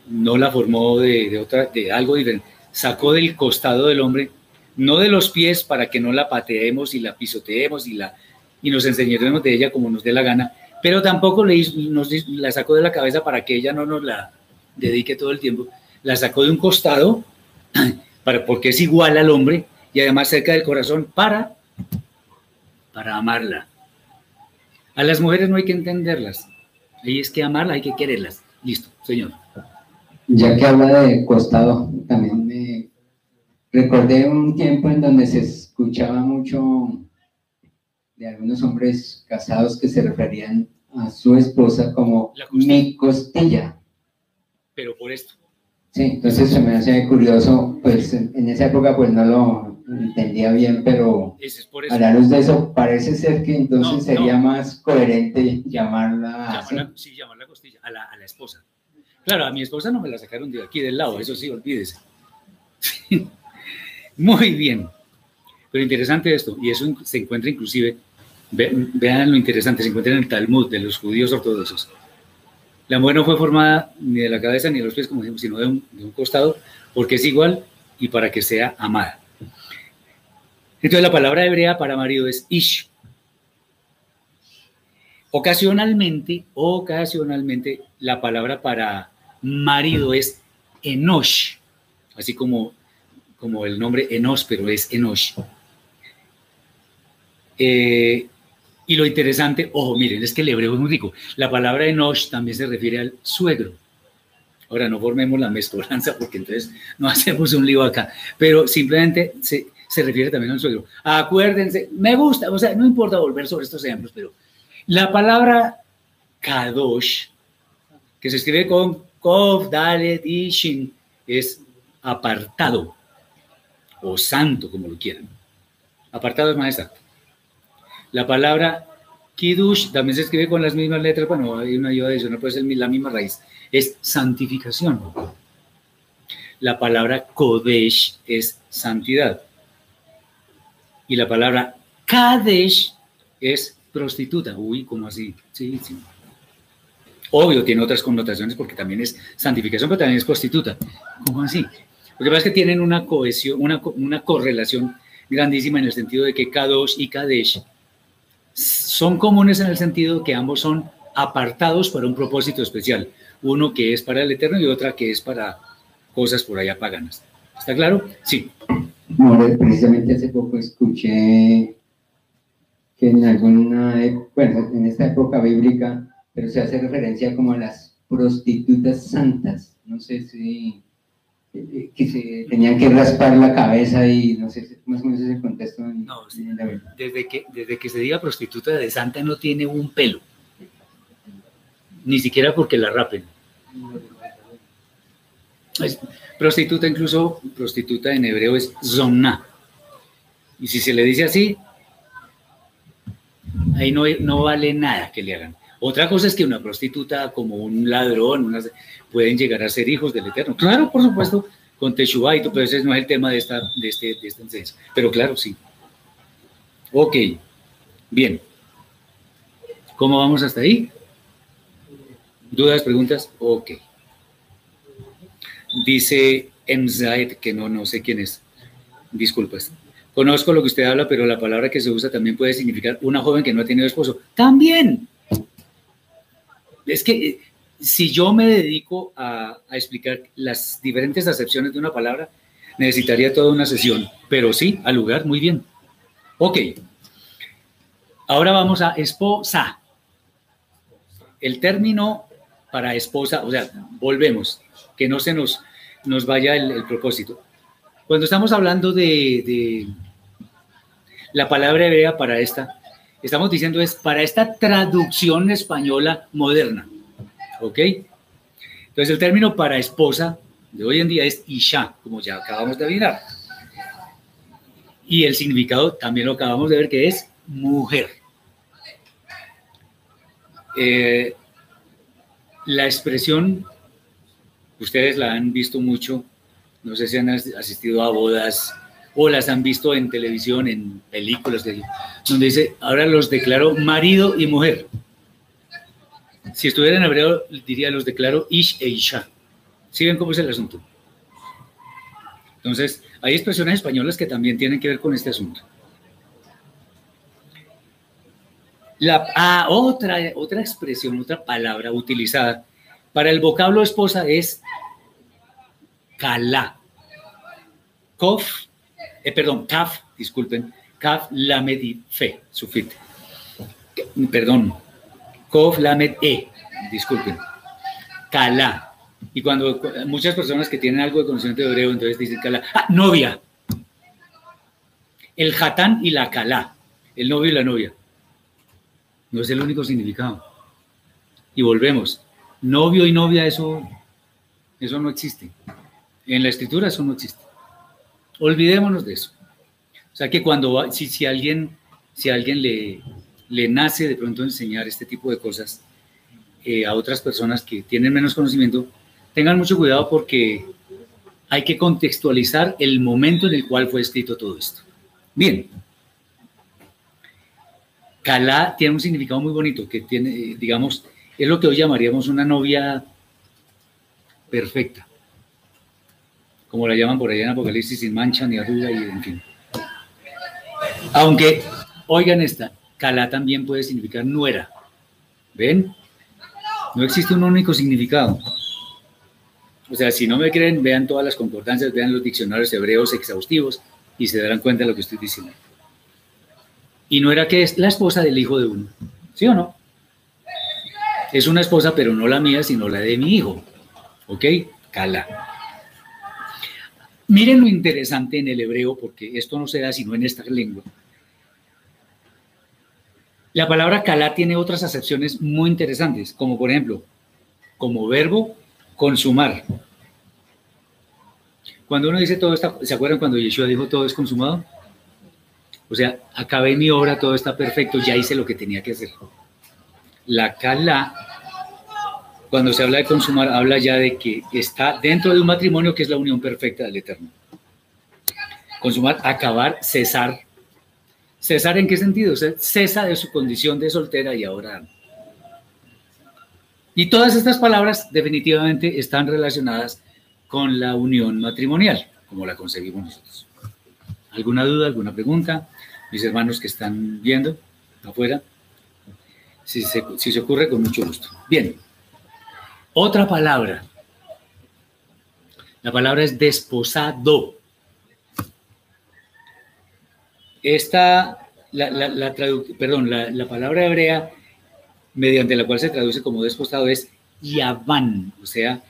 no la formó de, otra, de algo diferente. Sacó del costado del hombre, no de los pies para que no la pateemos y la pisoteemos y la y nos enseñaremos de ella como nos dé la gana, pero tampoco le, nos, la sacó de la cabeza para que ella no nos la dedique todo el tiempo, la sacó de un costado, para, porque es igual al hombre y además cerca del corazón para, para amarla. A las mujeres no hay que entenderlas, ahí es que amarla, hay que quererlas. Listo, señor. Ya que habla de costado, también me recordé un tiempo en donde se escuchaba mucho de algunos hombres casados que se referían a su esposa como mi costilla. Pero por esto. Sí, entonces se me hace curioso, pues en, esa época pues no lo entendía bien, pero a la luz de eso parece ser que entonces sería más coherente llamarla, llamarla Sí, llamarla costilla, a la, a la, esposa. Claro, a mi esposa no me la sacaron de aquí del lado, eso sí, olvídese. Muy bien. Pero interesante esto, y eso se encuentra inclusive vean lo interesante, se encuentra en el Talmud de los judíos ortodoxos. La mujer no fue formada ni de la cabeza ni de los pies, como dijimos, sino de un, de un costado, porque es igual y para que sea amada. Entonces la palabra hebrea para marido es ish. Ocasionalmente, ocasionalmente, la palabra para marido es enosh, así como, como el nombre enos, pero es enosh. Eh, y lo interesante, ojo, miren, es que el hebreo es muy rico. La palabra Enosh también se refiere al suegro. Ahora, no formemos la mezcolanza porque entonces no hacemos un lío acá, pero simplemente se, se refiere también al suegro. Acuérdense, me gusta, o sea, no importa volver sobre estos ejemplos, pero la palabra Kadosh, que se escribe con Kov, Dalet es apartado o santo, como lo quieran. Apartado es más exacto. La palabra Kiddush también se escribe con las mismas letras, bueno, hay una ayuda no puede ser la misma raíz, es santificación. La palabra Kodesh es santidad. Y la palabra Kadesh es prostituta. Uy, ¿cómo así? Sí, sí. Obvio, tiene otras connotaciones porque también es santificación, pero también es prostituta. ¿Cómo así? Lo que pasa es que tienen una cohesión, una, una correlación grandísima en el sentido de que Kadosh y Kadesh son comunes en el sentido que ambos son apartados para un propósito especial. Uno que es para el Eterno y otra que es para cosas por allá paganas. ¿Está claro? Sí. precisamente hace poco escuché que en alguna, bueno, en esta época bíblica, pero se hace referencia como a las prostitutas santas. No sé si eh, que se tenían que raspar la cabeza y no sé, más o menos ese contexto. no, desde, que, desde que se diga prostituta de santa no tiene un pelo, ni siquiera porque la rapen. prostituta, incluso prostituta en hebreo es zona. Y si se le dice así, ahí no, no vale nada que le hagan. Otra cosa es que una prostituta, como un ladrón, pueden llegar a ser hijos del Eterno. Claro, por supuesto, con todo, pero ese no es el tema de esta, de este, de enseñanza. Pero claro, sí. Ok, bien. ¿Cómo vamos hasta ahí? ¿Dudas, preguntas? Ok. Dice Emzaed, que no, no sé quién es. Disculpas. Conozco lo que usted habla, pero la palabra que se usa también puede significar una joven que no ha tenido esposo. También. Es que eh, si yo me dedico a, explicar las diferentes acepciones de una palabra, necesitaría toda una sesión, pero sí, al lugar, muy bien. Ok. Ahora vamos a esposa. El término para esposa, o sea, volvemos, que no se nos, nos vaya el, propósito. Cuando estamos hablando de, de la palabra hebrea para esta, estamos diciendo es para esta traducción española moderna. ¿Ok? Entonces el término para esposa de hoy en día es Isha, como ya acabamos de mirar. Y el significado también lo acabamos de ver que es mujer. Eh, la expresión, ustedes la han visto mucho, no sé si han asistido a bodas o las han visto en televisión, en películas, donde dice, ahora los declaro marido y mujer. Si estuviera en hebreo, diría, los declaro ish e isha. ¿Sí ven cómo es el asunto? Entonces, hay expresiones españolas que también tienen que ver con este asunto. La, ah, otra, otra expresión, otra palabra utilizada para el vocablo esposa es kala. Kof, eh, perdón, kaf, disculpen, kaf lamed fe, sufit. Perdón, Kof Lamed E, disculpen. Kala. Y cuando muchas personas que tienen algo de conocimiento de hebreo, entonces dicen Kala. Ah, novia. El Hatán y la Kala. El novio y la novia. No es el único significado. Y volvemos. Novio y novia, eso, eso no existe. En la escritura eso no existe. Olvidémonos de eso. O sea que cuando, si, si alguien, si alguien le, le nace de pronto enseñar este tipo de cosas eh, a otras personas que tienen menos conocimiento, tengan mucho cuidado porque hay que contextualizar el momento en el cual fue escrito todo esto. Bien. Calá tiene un significado muy bonito, que tiene, digamos, es lo que hoy llamaríamos una novia perfecta, como la llaman por allá en Apocalipsis, sin mancha ni arruga y en fin. Aunque, oigan esta, Calá también puede significar nuera. ¿Ven? No existe un único significado. O sea, si no me creen, vean todas las concordancias, vean los diccionarios hebreos exhaustivos y se darán cuenta de lo que estoy diciendo. Y no era que es la esposa del hijo de uno. ¿Sí o no? Es una esposa, pero no la mía, sino la de mi hijo. ¿Ok? Cala. Miren lo interesante en el hebreo, porque esto no se da sino en esta lengua. La palabra calá tiene otras acepciones muy interesantes, como por ejemplo, como verbo, consumar. Cuando uno dice todo está, ¿se acuerdan cuando Yeshua dijo todo es consumado? O sea, acabé mi obra, todo está perfecto, ya hice lo que tenía que hacer. La calá, cuando se habla de consumar, habla ya de que está dentro de un matrimonio que es la unión perfecta del Eterno. Consumar, acabar, cesar, ¿Cesar en qué sentido? cesa de su condición de soltera y ahora. Y todas estas palabras definitivamente están relacionadas con la unión matrimonial, como la concebimos nosotros. ¿Alguna duda, alguna pregunta? Mis hermanos que están viendo afuera, si se ocurre, con mucho gusto. Bien, otra palabra. La palabra es desposado. Esta, la, la, perdón, la, palabra hebrea mediante la cual se traduce como desposado es Yavan, o sea,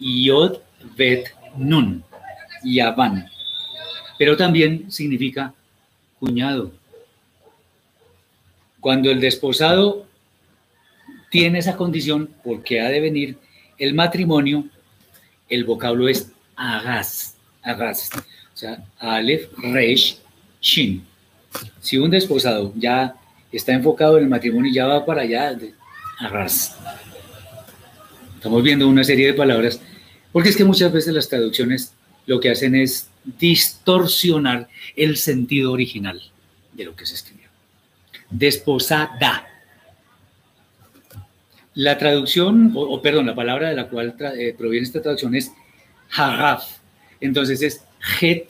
Yod Bet Nun, Yavan. Pero también significa cuñado. Cuando el desposado tiene esa condición, porque ha de venir el matrimonio, el vocablo es agas, agas, o sea, alef, resh, shin. Si un desposado ya está enfocado en el matrimonio y ya va para allá, arras. Estamos viendo una serie de palabras, porque es que muchas veces las traducciones lo que hacen es distorsionar el sentido original de lo que se escribió. Desposada. La traducción, o, perdón, la palabra de la cual eh, proviene esta traducción es haraf. Entonces es het,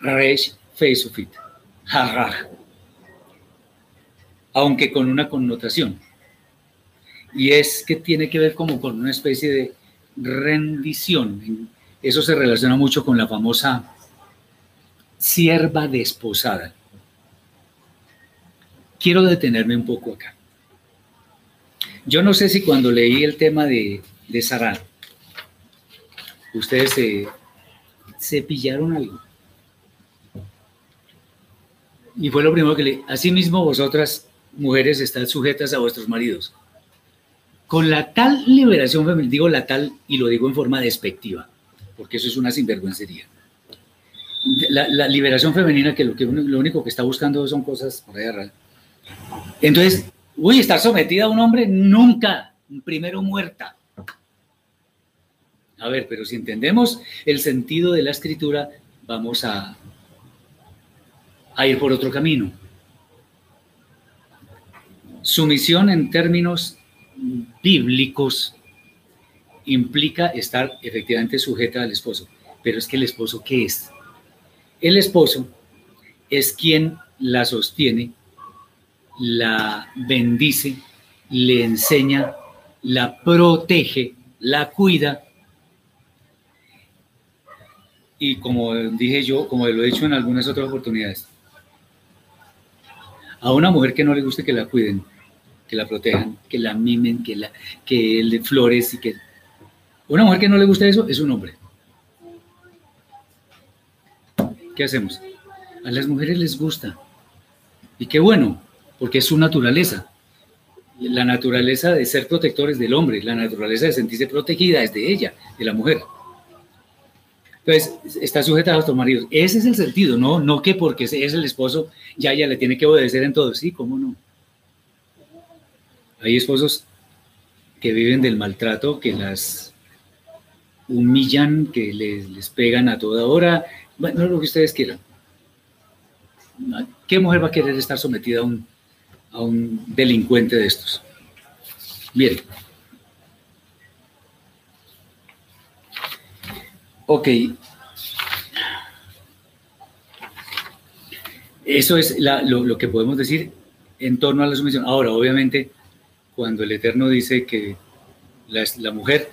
resh, feisufit. Haraj. Aunque con una connotación. Y es que tiene que ver como con una especie de rendición. Eso se relaciona mucho con la famosa sierva desposada. Quiero detenerme un poco acá. Yo no sé si cuando leí el tema de, de Sarah, ustedes se, se pillaron algo. Y fue lo primero que leí. Asimismo, vosotras, mujeres, están sujetas a vuestros maridos. Con la tal liberación femenina, digo la tal y lo digo en forma despectiva, porque eso es una sinvergüencería la, liberación femenina, que lo, que lo único que está buscando son cosas por ahí Entonces, uy, estar sometida a un hombre nunca, primero muerta. A ver, pero si entendemos el sentido de la escritura, vamos a, ir por otro camino. Sumisión en términos bíblicos implica estar efectivamente sujeta al esposo. Pero es que el esposo, ¿qué es? El esposo es quien la sostiene, la bendice, le enseña, la protege, la cuida. Y como dije yo, como lo he dicho en algunas otras oportunidades, a una mujer que no le guste que la cuiden, que la protejan, que la mimen, que, la, que le flores y que... Una mujer que no le guste eso es un hombre. ¿qué hacemos? A las mujeres les gusta. Y qué bueno, porque es su naturaleza. La naturaleza de ser protectores del hombre, la naturaleza de sentirse protegida es de ella, de la mujer. Entonces, está sujeta a nuestros maridos. Ese es el sentido, no, no que porque es el esposo ya ella le tiene que obedecer en todo. Sí, ¿cómo no? Hay esposos que viven del maltrato, que las humillan, que les, les pegan a toda hora, bueno, lo que ustedes quieran. ¿Qué mujer va a querer estar sometida a un, a un delincuente de estos? Bien. Ok. Eso es lo, que podemos decir en torno a la sumisión. Ahora, obviamente, cuando el Eterno dice que la, la, mujer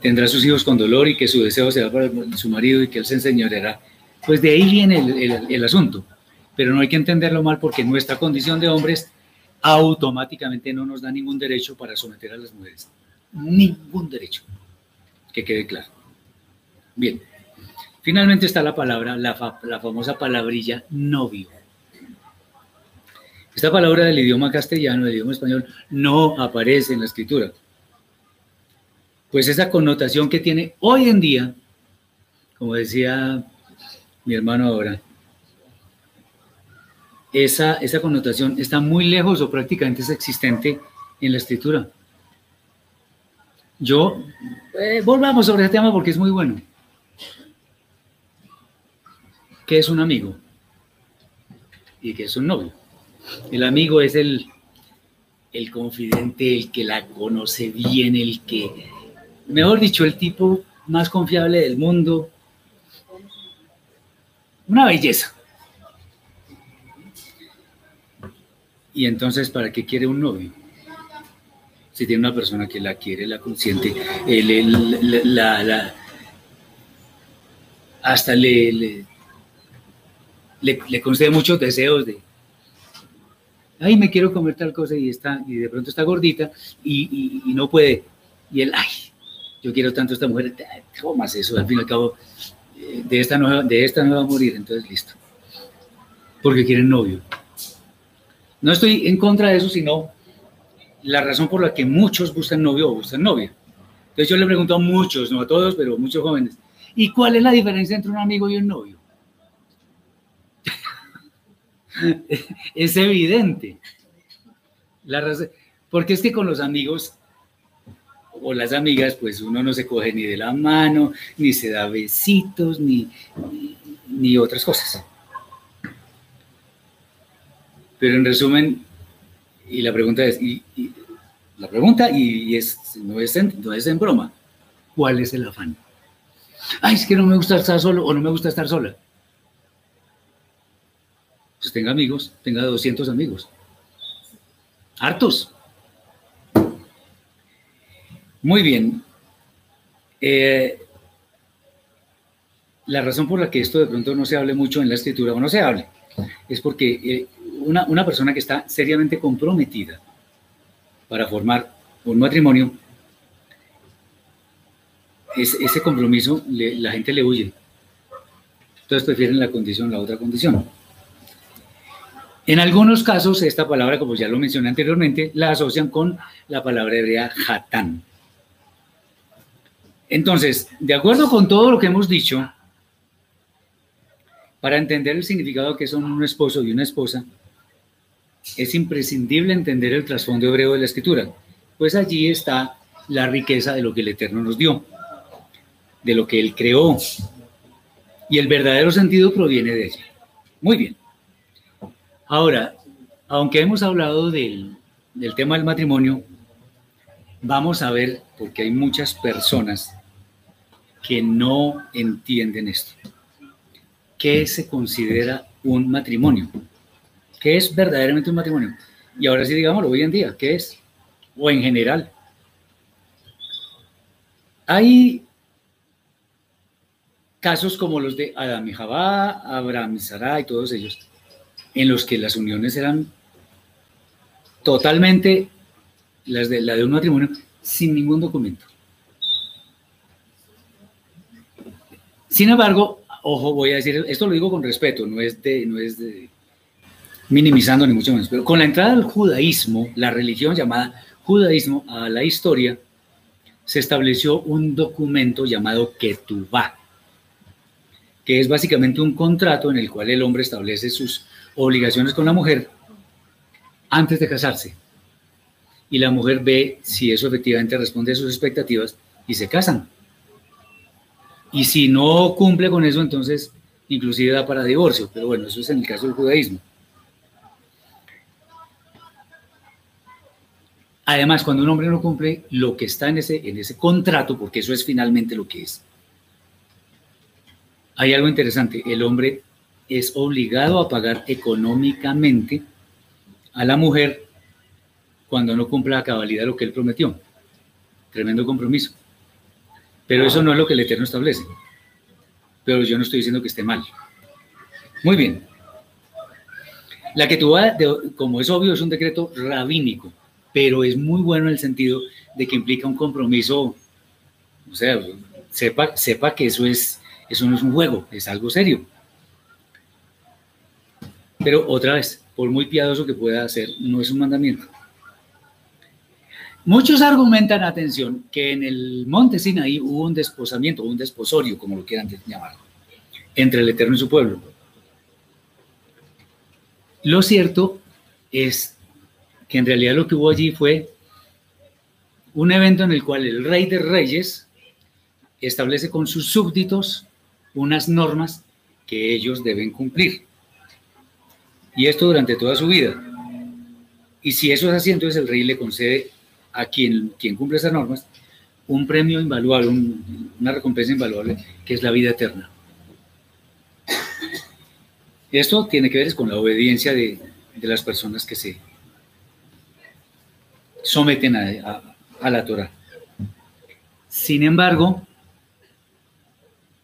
tendrá sus hijos con dolor y que su deseo será para su marido y que él se enseñoreará pues de ahí viene el, asunto. Pero no hay que entenderlo mal porque nuestra condición de hombres automáticamente no nos da ningún derecho para someter a las mujeres. Ningún derecho. Que quede claro. Bien. Finalmente está la palabra, la, famosa palabrilla novio. Esta palabra del idioma castellano, del idioma español, no aparece en la escritura. Pues esa connotación que tiene hoy en día, como decía mi hermano ahora, esa, esa connotación está muy lejos o prácticamente es existente en la escritura. Yo, eh, volvamos sobre este tema porque es muy bueno. ¿Qué es un amigo? ¿Y qué es un novio? El amigo es el, el confidente, el que la conoce bien, el que, mejor dicho, el tipo más confiable del mundo. Una belleza. Y entonces, ¿para qué quiere un novio? Si tiene una persona que la quiere, la consiente, la, hasta le, le, le, concede muchos deseos de, ay, me quiero comer tal cosa y, está, y de pronto está gordita y, no puede. Y él, ay, yo quiero tanto a esta mujer, ¿cómo hace eso? Al fin y al cabo, eh, de esta, no, de esta no va a morir, entonces listo. Porque quieren novio. No estoy en contra de eso, sino la razón por la que muchos buscan novio o buscan novia. Entonces yo le pregunto a muchos, no a todos, pero muchos jóvenes, ¿y cuál es la diferencia entre un amigo y un novio? es evidente. La razón, porque es que con los amigos o las amigas, pues uno no se coge ni de la mano, ni se da besitos, ni, ni, otras cosas. Pero en resumen, y la pregunta es, y, la pregunta, y es, no, es en, no es en broma, ¿cuál es el afán? Ay, es que no me gusta estar solo o no me gusta estar sola pues tenga amigos, tenga 200 amigos. Hartos. Muy bien. Eh, la razón por la que esto de pronto no se hable mucho en la escritura o no se hable es porque eh, una, persona que está seriamente comprometida para formar un matrimonio, ese compromiso la gente le huye. Entonces prefieren la condición, la otra condición. En algunos casos, esta palabra, como ya lo mencioné anteriormente, la asocian con la palabra hebrea hatán. Entonces, de acuerdo con todo lo que hemos dicho, para entender el significado que son un esposo y una esposa, es imprescindible entender el trasfondo hebreo de la escritura, pues allí está la riqueza de lo que el Eterno nos dio, de lo que Él creó, y el verdadero sentido proviene de ella. Muy bien. Ahora, aunque hemos hablado del, tema del matrimonio, vamos a ver, porque hay muchas personas que no entienden esto. ¿Qué se considera un matrimonio? ¿Qué es verdaderamente un matrimonio? Y ahora sí, digámoslo, hoy en día, ¿qué es? O en general. Hay casos como los de Adam y Jabá, Abraham y Sarah y todos ellos, en los que las uniones eran totalmente las de, la de un matrimonio sin ningún documento. Sin embargo, ojo, voy a decir, esto lo digo con respeto, no es de, no es de minimizando ni mucho menos, pero con la entrada del judaísmo, la religión llamada judaísmo a la historia, se estableció un documento llamado Ketubá, que es básicamente un contrato en el cual el hombre establece sus obligaciones con la mujer antes de casarse. Y la mujer ve si eso efectivamente responde a sus expectativas y se casan. Y si no cumple con eso, entonces inclusive da para divorcio. Pero bueno, eso es en el caso del judaísmo. Además, cuando un hombre no cumple lo que está en ese, en ese contrato, porque eso es finalmente lo que es, hay algo interesante. El hombre es obligado a pagar económicamente a la mujer cuando no cumpla a cabalidad lo que él prometió. Tremendo compromiso. Pero eso no es lo que el Eterno establece. Pero yo no estoy diciendo que esté mal. Muy bien. La que tú como es obvio, es un decreto rabínico, pero es muy bueno en el sentido de que implica un compromiso, o sea, sepa, sepa que eso, es, eso no es un juego, es algo serio. Pero otra vez, por muy piadoso que pueda ser, no es un mandamiento. Muchos argumentan, atención, que en el monte Sinaí hubo un desposamiento, un desposorio, como lo quieran llamar, entre el Eterno y su pueblo. Lo cierto es que en realidad lo que hubo allí fue un evento en el cual el rey de reyes establece con sus súbditos unas normas que ellos deben cumplir y esto durante toda su vida. Y si eso es así, entonces el rey le concede a quien, quien cumple esas normas un premio invaluable, una recompensa invaluable, que es la vida eterna. Esto tiene que ver con la obediencia de, las personas que se someten a, la Torah. Sin embargo,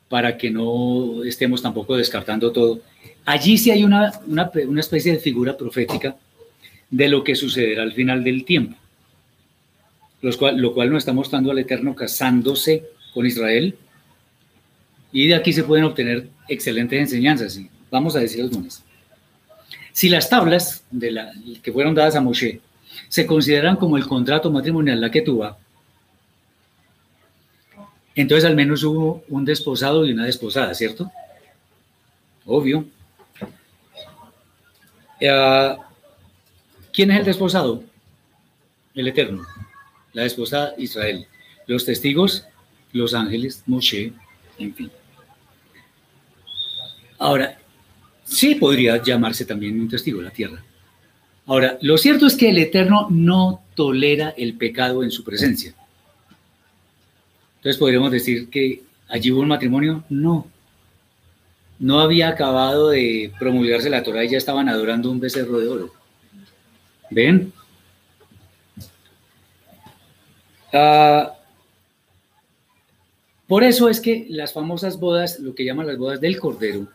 para que no estemos tampoco descartando todo, allí sí hay una, una especie de figura profética de lo que sucederá al final del tiempo lo cual nos está mostrando al Eterno casándose con Israel. Y de aquí se pueden obtener excelentes enseñanzas. Vamos a decir algunas. Si las tablas de la, que fueron dadas a Moshe se consideran como el contrato matrimonial, la que tuvo, entonces al menos hubo un desposado y una desposada, ¿cierto? Obvio. Eh, ¿Quién es el desposado? El Eterno la esposa Israel, los testigos, los ángeles, Moshe, en fin. Ahora, sí podría llamarse también un testigo la tierra. Ahora, lo cierto es que el Eterno no tolera el pecado en su presencia. Entonces podríamos decir que allí hubo un matrimonio. No. No había acabado de promulgarse la Torah y ya estaban adorando un becerro de oro. ¿Ven? Ah, por eso es que las famosas bodas, lo que llaman las bodas del Cordero,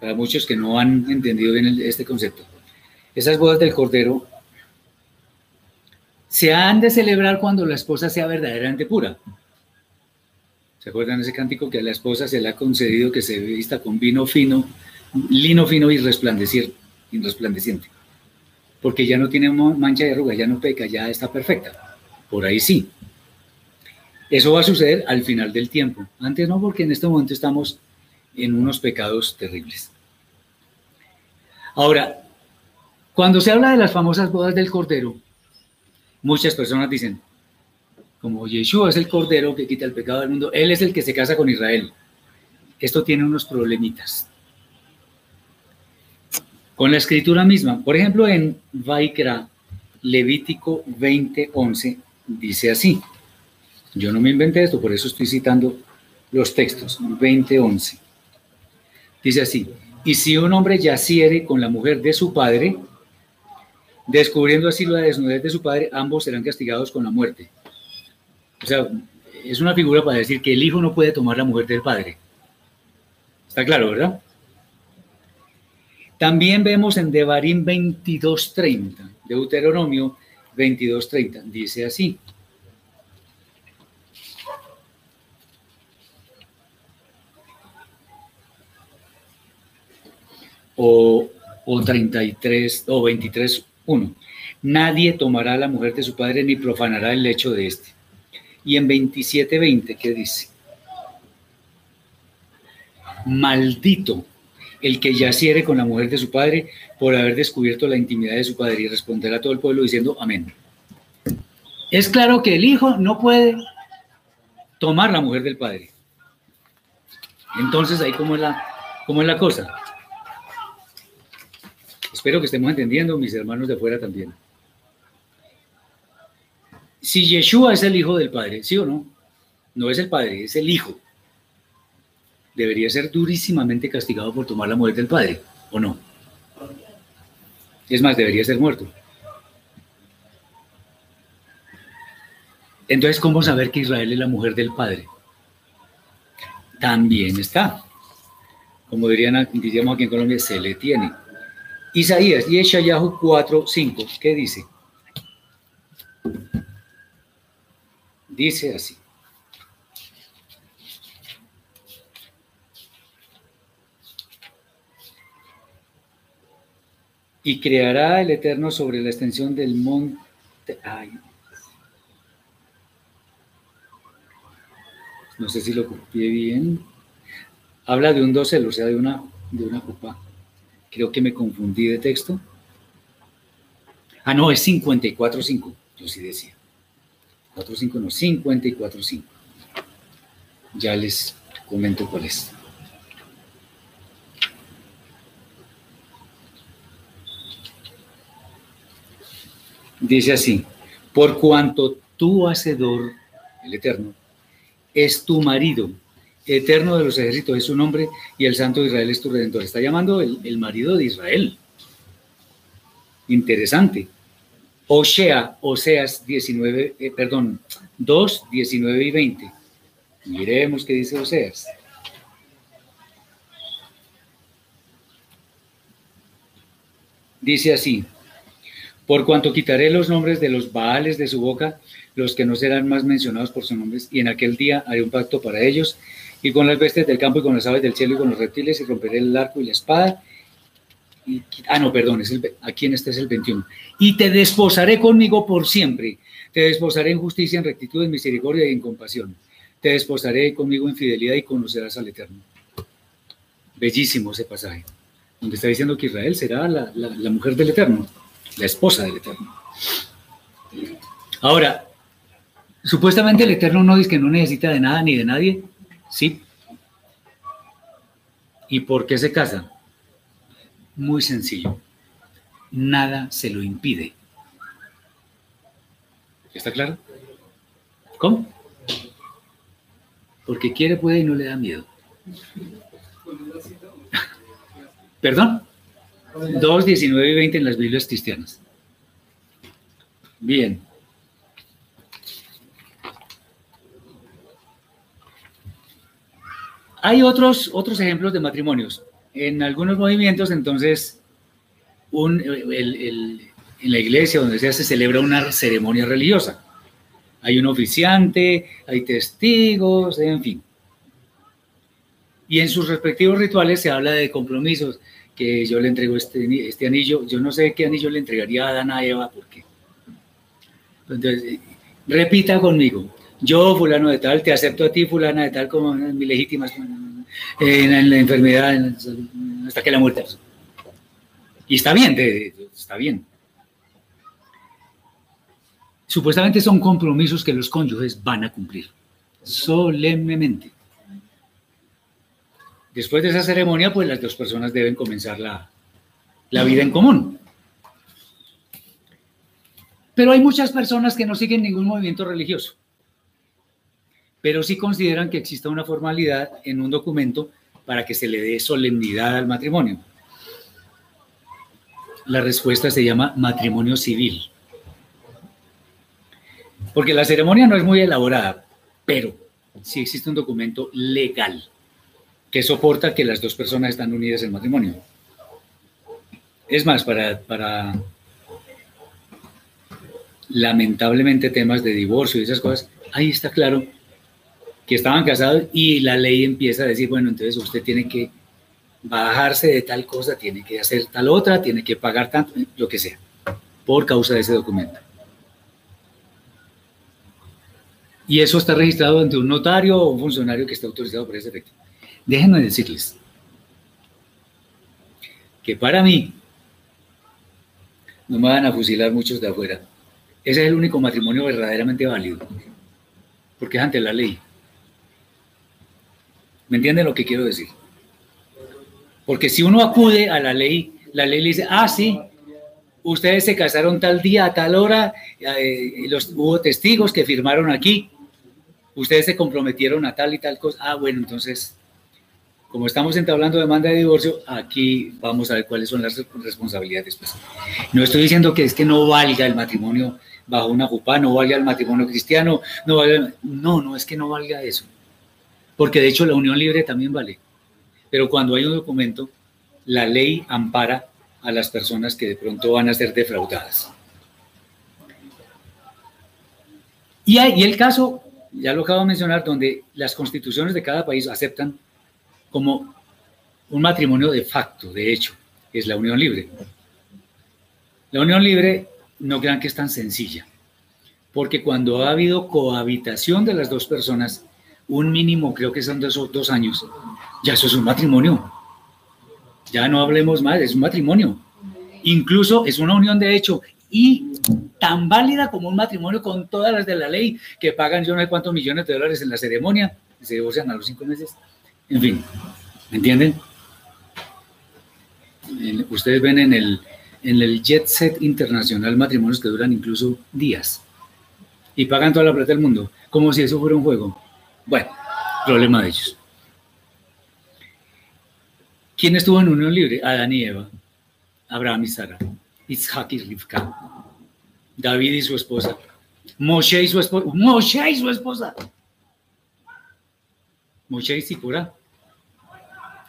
para muchos que no han entendido bien este concepto, esas bodas del Cordero se han de celebrar cuando la esposa sea verdaderamente pura. ¿Se acuerdan ese cántico que a la esposa se le ha concedido que se vista con vino fino, lino fino y resplandeciente? Porque ya no tiene mancha de arruga, ya no peca, ya está perfecta por ahí sí. Eso va a suceder al final del tiempo. Antes no, porque en este momento estamos en unos pecados terribles. Ahora, cuando se habla de las famosas bodas del Cordero, muchas personas dicen, como Yeshua es el Cordero que quita el pecado del mundo, Él es el que se casa con Israel. Esto tiene unos problemitas. Con la escritura misma, por ejemplo, en Vaikra, Levítico 20:11, dice así. Yo no me inventé esto, por eso estoy citando los textos. 20.11. Dice así, y si un hombre yaciere con la mujer de su padre, descubriendo así la desnudez de su padre, ambos serán castigados con la muerte. O sea, es una figura para decir que el hijo no puede tomar la mujer del padre. Está claro, ¿verdad? También vemos en Devarim 22.30, Deuteronomio 22.30. Dice así. O, o 33 o 23.1. Nadie tomará a la mujer de su padre ni profanará el lecho de éste. Y en 27.20, ¿qué dice? Maldito el que yaciere con la mujer de su padre por haber descubierto la intimidad de su padre y responder a todo el pueblo diciendo amén. Es claro que el hijo no puede tomar la mujer del padre. Entonces ahí cómo es la, cómo es la cosa. Espero que estemos entendiendo, mis hermanos de afuera también. Si Yeshua es el hijo del padre, ¿sí o no? No es el padre, es el hijo debería ser durísimamente castigado por tomar la muerte del padre, ¿o no? Es más, debería ser muerto. Entonces, ¿cómo saber que Israel es la mujer del padre? También está. Como dirían, diríamos aquí en Colombia, se le tiene. Isaías, y 4, 5, ¿qué dice? Dice así. y creará el Eterno sobre la extensión del monte. No sé si lo copié bien. Habla de un dosel, o sea, de una, de una copa. Creo que me confundí de texto. Ah, no, es 54.5. Yo sí decía. 4.5 no, 54.5. Ya les comento cuál es. Dice así, por cuanto tu hacedor, el Eterno, es tu marido, eterno de los ejércitos es su nombre y el Santo de Israel es tu redentor. Está llamando el, marido de Israel. Interesante. Osea, Oseas 19, eh, perdón, 2, 19 y 20. Miremos qué dice Oseas. Dice así, por cuanto quitaré los nombres de los baales de su boca, los que no serán más mencionados por sus nombres, y en aquel día haré un pacto para ellos, y con las bestias del campo, y con las aves del cielo, y con los reptiles, y romperé el arco y la espada. Ah, no, perdón, aquí en este es el 21. Y te desposaré conmigo por siempre. Te desposaré en justicia, en rectitud, en misericordia y en compasión. Te desposaré conmigo en fidelidad y conocerás al Eterno. Bellísimo ese pasaje, donde está diciendo que Israel será la mujer del Eterno, la esposa del Eterno. Ahora, Supuestamente el Eterno no dice que no necesita de nada ni de nadie, ¿sí? ¿Y por qué se casa? Muy sencillo. Nada se lo impide. ¿Está claro? ¿Cómo? Porque quiere, puede y no le da miedo. ¿Perdón? 2, 19 y 20 en las Biblias cristianas. Bien. Hay otros, otros ejemplos de matrimonios. En algunos movimientos, entonces, en la iglesia donde se celebra una ceremonia religiosa. Hay un oficiante, hay testigos, en fin. Y en sus respectivos rituales se habla de compromisos, que yo le entrego este, este anillo. Yo no sé qué anillo le entregaría a Adán a Eva, porque. Entonces, repita conmigo yo, fulano de tal, te acepto a ti, fulana de tal, como mi legítima en, la enfermedad, hasta que la muerte. Y está bien, está bien. Supuestamente son compromisos que los cónyuges van a cumplir, solemnemente. Después de esa ceremonia, pues las dos personas deben comenzar la, la vida en común. Pero hay muchas personas que no siguen ningún movimiento religioso pero sí consideran que exista una formalidad en un documento para que se le dé solemnidad al matrimonio. La respuesta se llama matrimonio civil. Porque la ceremonia no es muy elaborada, pero sí existe un documento legal que soporta que las dos personas están unidas en matrimonio. Es más, para, para lamentablemente temas de divorcio y esas cosas, ahí está claro que estaban casados y la ley empieza a decir, bueno, entonces usted tiene que bajarse de tal cosa, tiene que hacer tal otra, tiene que pagar tanto, lo que sea, por causa de ese documento. Y eso está registrado ante un notario o un funcionario que está autorizado por ese efecto. Déjenme decirles que para mí, no me van a fusilar muchos de afuera, ese es el único matrimonio verdaderamente válido, porque es ante la ley. ¿Me entienden lo que quiero decir? Porque si uno acude a la ley, la ley le dice, ah, sí, ustedes se casaron tal día, a tal hora, eh, los, hubo testigos que firmaron aquí, ustedes se comprometieron a tal y tal cosa. Ah, bueno, entonces, como estamos entablando demanda de divorcio, aquí vamos a ver cuáles son las responsabilidades. Pues. No estoy diciendo que es que no valga el matrimonio bajo una jupa, no valga el matrimonio cristiano, no valga, no, no es que no valga eso porque de hecho la unión libre también vale. Pero cuando hay un documento, la ley ampara a las personas que de pronto van a ser defraudadas. Y hay el caso, ya lo acabo de mencionar, donde las constituciones de cada país aceptan como un matrimonio de facto, de hecho, es la unión libre. La unión libre no crean que es tan sencilla, porque cuando ha habido cohabitación de las dos personas, un mínimo, creo que son dos, dos años, ya eso es un matrimonio. Ya no hablemos más, es un matrimonio. Incluso es una unión de hecho y tan válida como un matrimonio con todas las de la ley que pagan yo no sé cuántos millones de dólares en la ceremonia, se divorcian a los cinco meses. En fin, ¿me entienden? Ustedes ven en el, en el jet set internacional matrimonios que duran incluso días y pagan toda la plata del mundo, como si eso fuera un juego. Bueno, problema de ellos. ¿Quién estuvo en unión libre? Adán y Eva, Abraham y Sara, Isaac y Rivka, David y su esposa, Moshe y su esposa, Moshe y su esposa, Moshe y Sipura.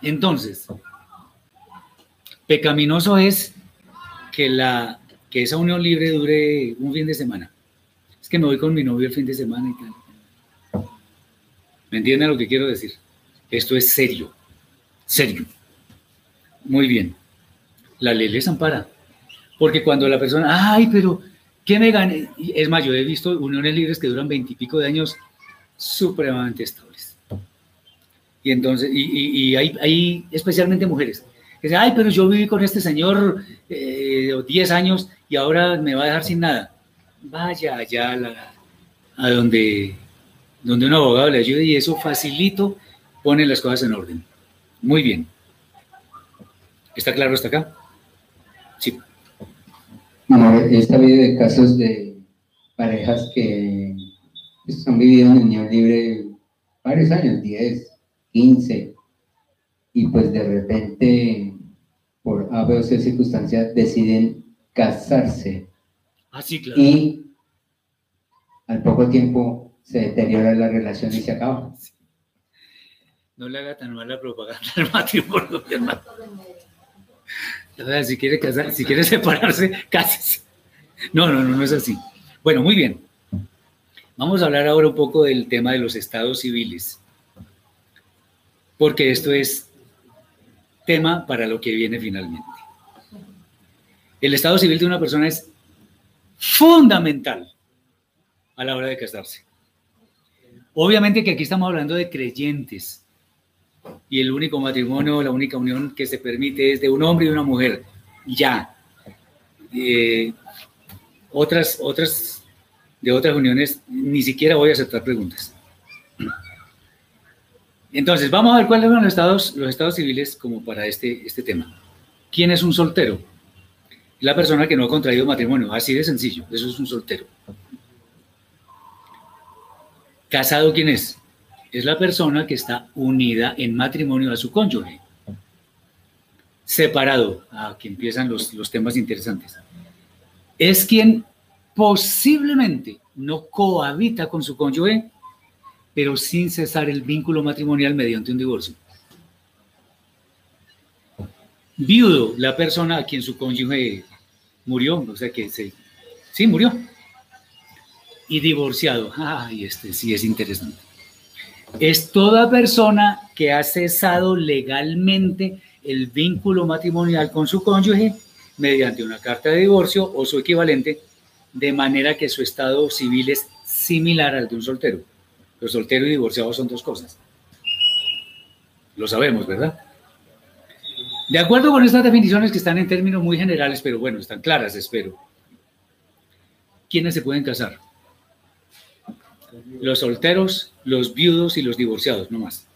Entonces, pecaminoso es que, la, que esa unión libre dure un fin de semana. Es que me voy con mi novio el fin de semana y tal. ¿Me entienden lo que quiero decir? Esto es serio, serio. Muy bien. La ley les ampara. Porque cuando la persona, ay, pero, ¿qué me gane? Es más, yo he visto uniones libres que duran veintipico de años supremamente estables. Y entonces, y, hay, especialmente mujeres que dicen, ay, pero yo viví con este señor eh, 10 años y ahora me va a dejar sin nada. Vaya allá a, donde, donde un abogado le ayude y eso facilito pone las cosas en orden. Muy bien. ¿Está claro hasta acá? Sí. Bueno, he sabido de casos de parejas que pues, han vivido en unión libre varios años, 10, 15, y pues de repente, por A, B o C circunstancias, deciden casarse. Ah, sí, claro. Y al poco tiempo se deteriora la relación y se acaba. No le haga tan mala propaganda al matrimonio, hermano si quiere casar, si quiere separarse, cásese. No, no, no, no es así. Bueno, muy bien. Vamos a hablar ahora un poco del tema de los estados civiles, porque esto es tema para lo que viene finalmente. El estado civil de una persona es fundamental a la hora de casarse. Obviamente que aquí estamos hablando de creyentes, y el único matrimonio, la única unión que se permite es de un hombre y una mujer. Ya. Eh, otras, otras, de otras uniones, ni siquiera voy a aceptar preguntas. Entonces, vamos a ver cuáles son los estados, los estados civiles como para este, este tema. ¿Quién es un soltero? La persona que no ha contraído matrimonio, así de sencillo, eso es un soltero. ¿Casado quién es? es la persona que está unida en matrimonio a su cónyuge. Separado, aquí empiezan los, los temas interesantes. Es quien posiblemente no cohabita con su cónyuge, pero sin cesar el vínculo matrimonial mediante un divorcio. Viudo, la persona a quien su cónyuge murió, o sea que se, sí murió. Y divorciado, ay, este sí es interesante es toda persona que ha cesado legalmente el vínculo matrimonial con su cónyuge mediante una carta de divorcio o su equivalente, de manera que su estado civil es similar al de un soltero. Los soltero y divorciado son dos cosas. Lo sabemos, ¿verdad? De acuerdo con estas definiciones que están en términos muy generales, pero bueno, están claras, espero. ¿Quiénes se pueden casar? Los solteros, los viudos y los divorciados, no más.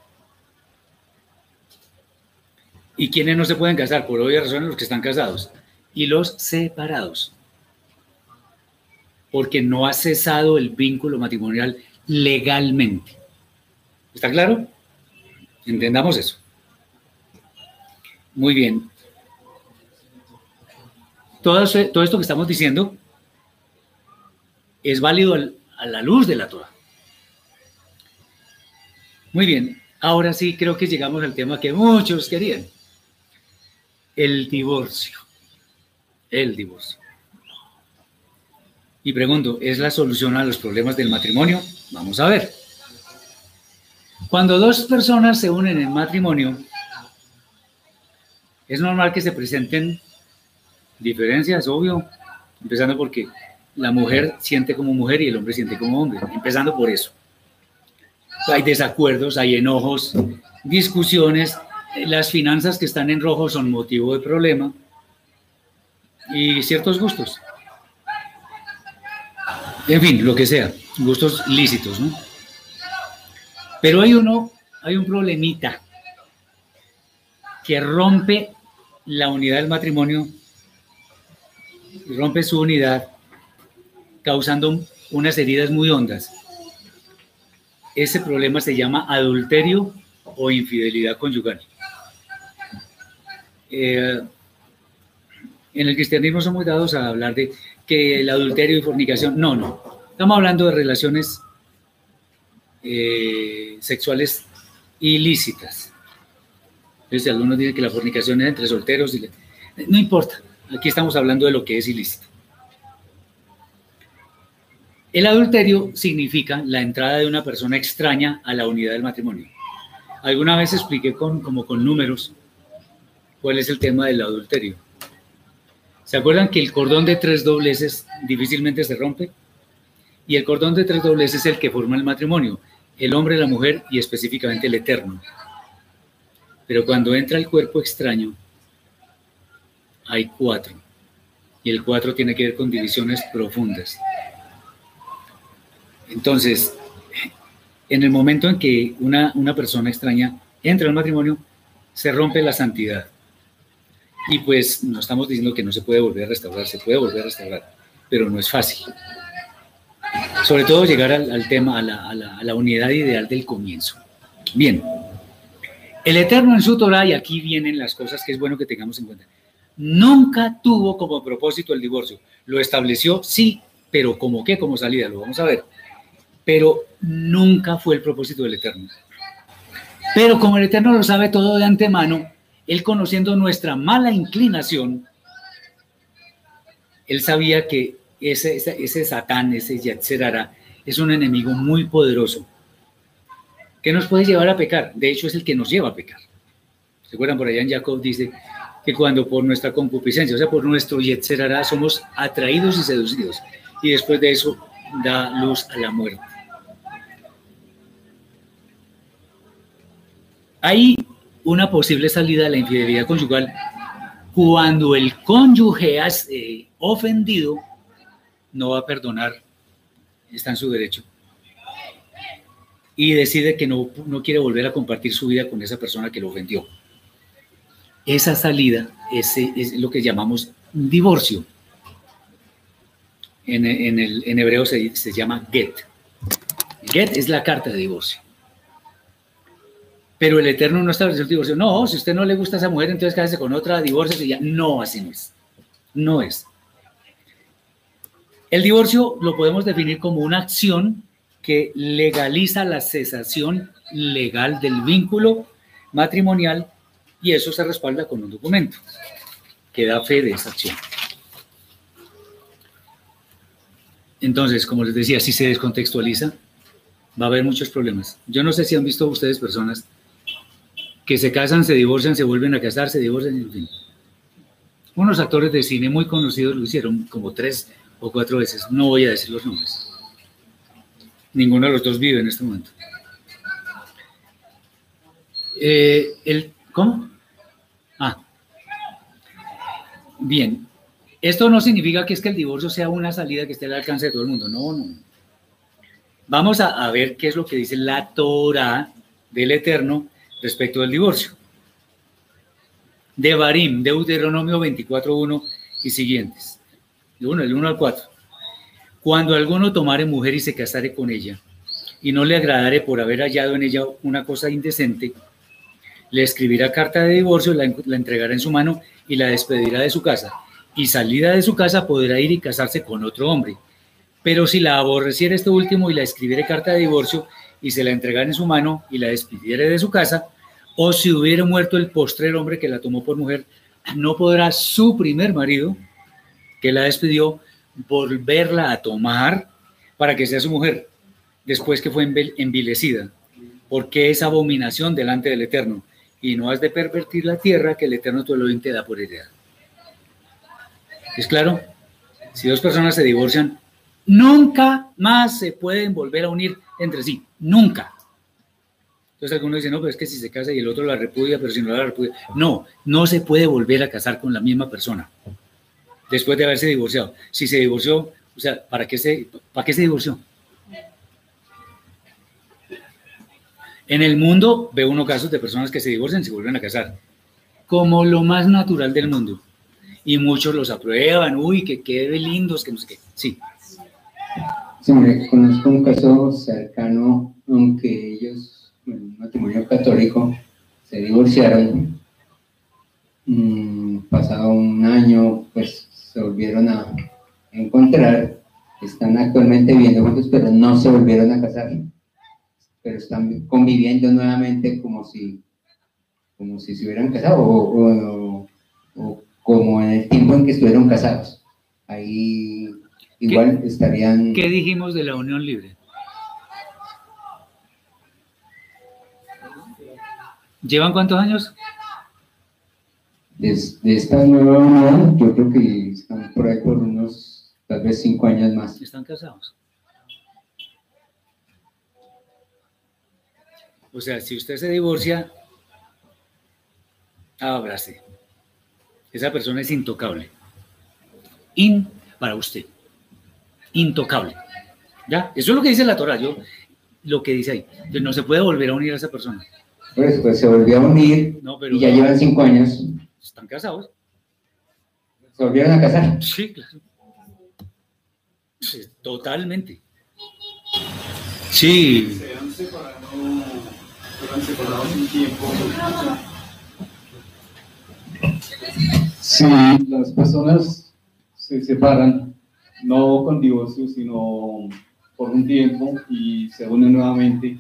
¿Y quiénes no se pueden casar? Por obvias razones, los que están casados. Y los separados. Porque no ha cesado el vínculo matrimonial legalmente. ¿Está claro? Entendamos eso. Muy bien. Todo, todo esto que estamos diciendo es válido a la luz de la Torah. Muy bien, ahora sí creo que llegamos al tema que muchos querían. El divorcio. El divorcio. Y pregunto, ¿es la solución a los problemas del matrimonio? Vamos a ver. Cuando dos personas se unen en matrimonio, es normal que se presenten diferencias, obvio, empezando porque la mujer siente como mujer y el hombre siente como hombre, empezando por eso hay desacuerdos, hay enojos, discusiones, las finanzas que están en rojo son motivo de problema y ciertos gustos. En fin, lo que sea, gustos lícitos, ¿no? Pero hay uno, hay un problemita que rompe la unidad del matrimonio rompe su unidad, causando unas heridas muy hondas. Ese problema se llama adulterio o infidelidad conyugal. Eh, en el cristianismo somos dados a hablar de que el adulterio y fornicación, no, no. Estamos hablando de relaciones eh, sexuales ilícitas. Entonces, algunos dicen que la fornicación es entre solteros. No importa, aquí estamos hablando de lo que es ilícito. El adulterio significa la entrada de una persona extraña a la unidad del matrimonio. Alguna vez expliqué con, como con números cuál es el tema del adulterio. ¿Se acuerdan que el cordón de tres dobleces difícilmente se rompe? Y el cordón de tres dobleces es el que forma el matrimonio, el hombre, la mujer y específicamente el eterno. Pero cuando entra el cuerpo extraño, hay cuatro. Y el cuatro tiene que ver con divisiones profundas. Entonces, en el momento en que una, una persona extraña entra al matrimonio, se rompe la santidad. Y pues no estamos diciendo que no se puede volver a restaurar, se puede volver a restaurar, pero no es fácil. Sobre todo llegar al, tema, a la, a la unidad ideal del comienzo. Bien, el Eterno en su Torah, y aquí vienen las cosas que es bueno que tengamos en cuenta, nunca tuvo como propósito el divorcio. Lo estableció, sí, pero como qué, como salida, lo vamos a ver. Pero nunca fue el propósito del Eterno. Pero como el Eterno lo sabe todo de antemano, Él conociendo nuestra mala inclinación, Él sabía que ese, ese, Satán, ese Yetzerara, es un enemigo muy poderoso que nos puede llevar a pecar. De hecho, es el que nos lleva a pecar. ¿Se acuerdan? Por allá en Jacob dice que cuando por nuestra concupiscencia, o sea, por nuestro yetzerará, somos atraídos y seducidos. Y después de eso da luz a la muerte. Hay una posible salida de la infidelidad conyugal cuando el cónyuge eh, ofendido no va a perdonar, está en su derecho y decide que no, no quiere volver a compartir su vida con esa persona que lo ofendió. Esa salida ese es lo que llamamos divorcio. En, en hebreo se, se, llama get. Get es la carta de divorcio. Pero el Eterno no estableció el divorcio. No, si usted no le gusta a esa mujer, entonces cállese con otra, divorcio. ya. No, así no es. No es. El divorcio lo podemos definir como una acción que legaliza la cesación legal del vínculo matrimonial y eso se respalda con un documento que da fe de esa acción. Entonces, como les decía, si se descontextualiza, va a haber muchos problemas. Yo no sé si han visto ustedes personas que se casan, se divorcian, se vuelven a casar, se divorcian, en fin. Unos actores de cine muy conocidos lo hicieron como tres o cuatro veces. No voy a decir los nombres. Ninguno de los dos vive en este momento. Eh, el, ¿Cómo? Ah. Bien. Esto no significa que es que el divorcio sea una salida que esté al alcance de todo el mundo. No, no. Vamos a, a ver qué es lo que dice la Torah del Eterno respecto del divorcio. De Barim, Deuteronomio 24.1 y siguientes. 1, el 1 al 4. Cuando alguno tomare mujer y se casare con ella, y no le agradare por haber hallado en ella una cosa indecente, le escribirá carta de divorcio, la, la entregará en su mano y la despedirá de su casa. Y salida de su casa podrá ir y casarse con otro hombre. Pero si la aborreciera este último y la escribiere carta de divorcio y se la entregara en su mano y la despidiere de su casa, o si hubiera muerto el postrer hombre que la tomó por mujer, no podrá su primer marido, que la despidió, volverla a tomar para que sea su mujer, después que fue envilecida, porque es abominación delante del Eterno, y no has de pervertir la tierra que el Eterno tu Elohim te da por heredad. ¿Es claro? Si dos personas se divorcian, nunca más se pueden volver a unir entre sí, nunca. Entonces algunos dicen, no, pero es que si se casa y el otro la repudia, pero si no la repudia. No, no se puede volver a casar con la misma persona después de haberse divorciado. Si se divorció, o sea, ¿para qué se, ¿para qué se divorció? En el mundo veo unos casos de personas que se divorcian y se vuelven a casar, como lo más natural del mundo. y muchos los aprueban, uy, que quede lindos, que no sé qué. Sí. Sí, conozco un caso cercano, aunque ellos, un matrimonio católico, se divorciaron. Mm, pasado un año, pues se volvieron a encontrar. Están actualmente viviendo juntos, pero no se volvieron a casar. Pero están conviviendo nuevamente como si, como si se hubieran casado o, o como en el tiempo en que estuvieron casados. Ahí igual estarían... ¿Qué dijimos de la unión libre? ¿Llevan cuántos años? De, esta nueva unión, yo creo que están por ahí por unos, tal vez cinco años más. ¿Están casados? O sea, si usted se divorcia, ábrase. Esa persona es intocable. In para usted. Intocable. ¿Ya? Eso es lo que dice la Torah. Yo, lo que dice ahí. No se puede volver a unir a esa persona. Pues, pues se volvió a unir y ya llevan cinco años. Están casados. ¿Se volvieron a casar? Sí, claro. Sí, totalmente. Sí. Se han separado, se han separado un tiempo. Si las personas se separan, no con divorcio, sino por un tiempo y se unen nuevamente,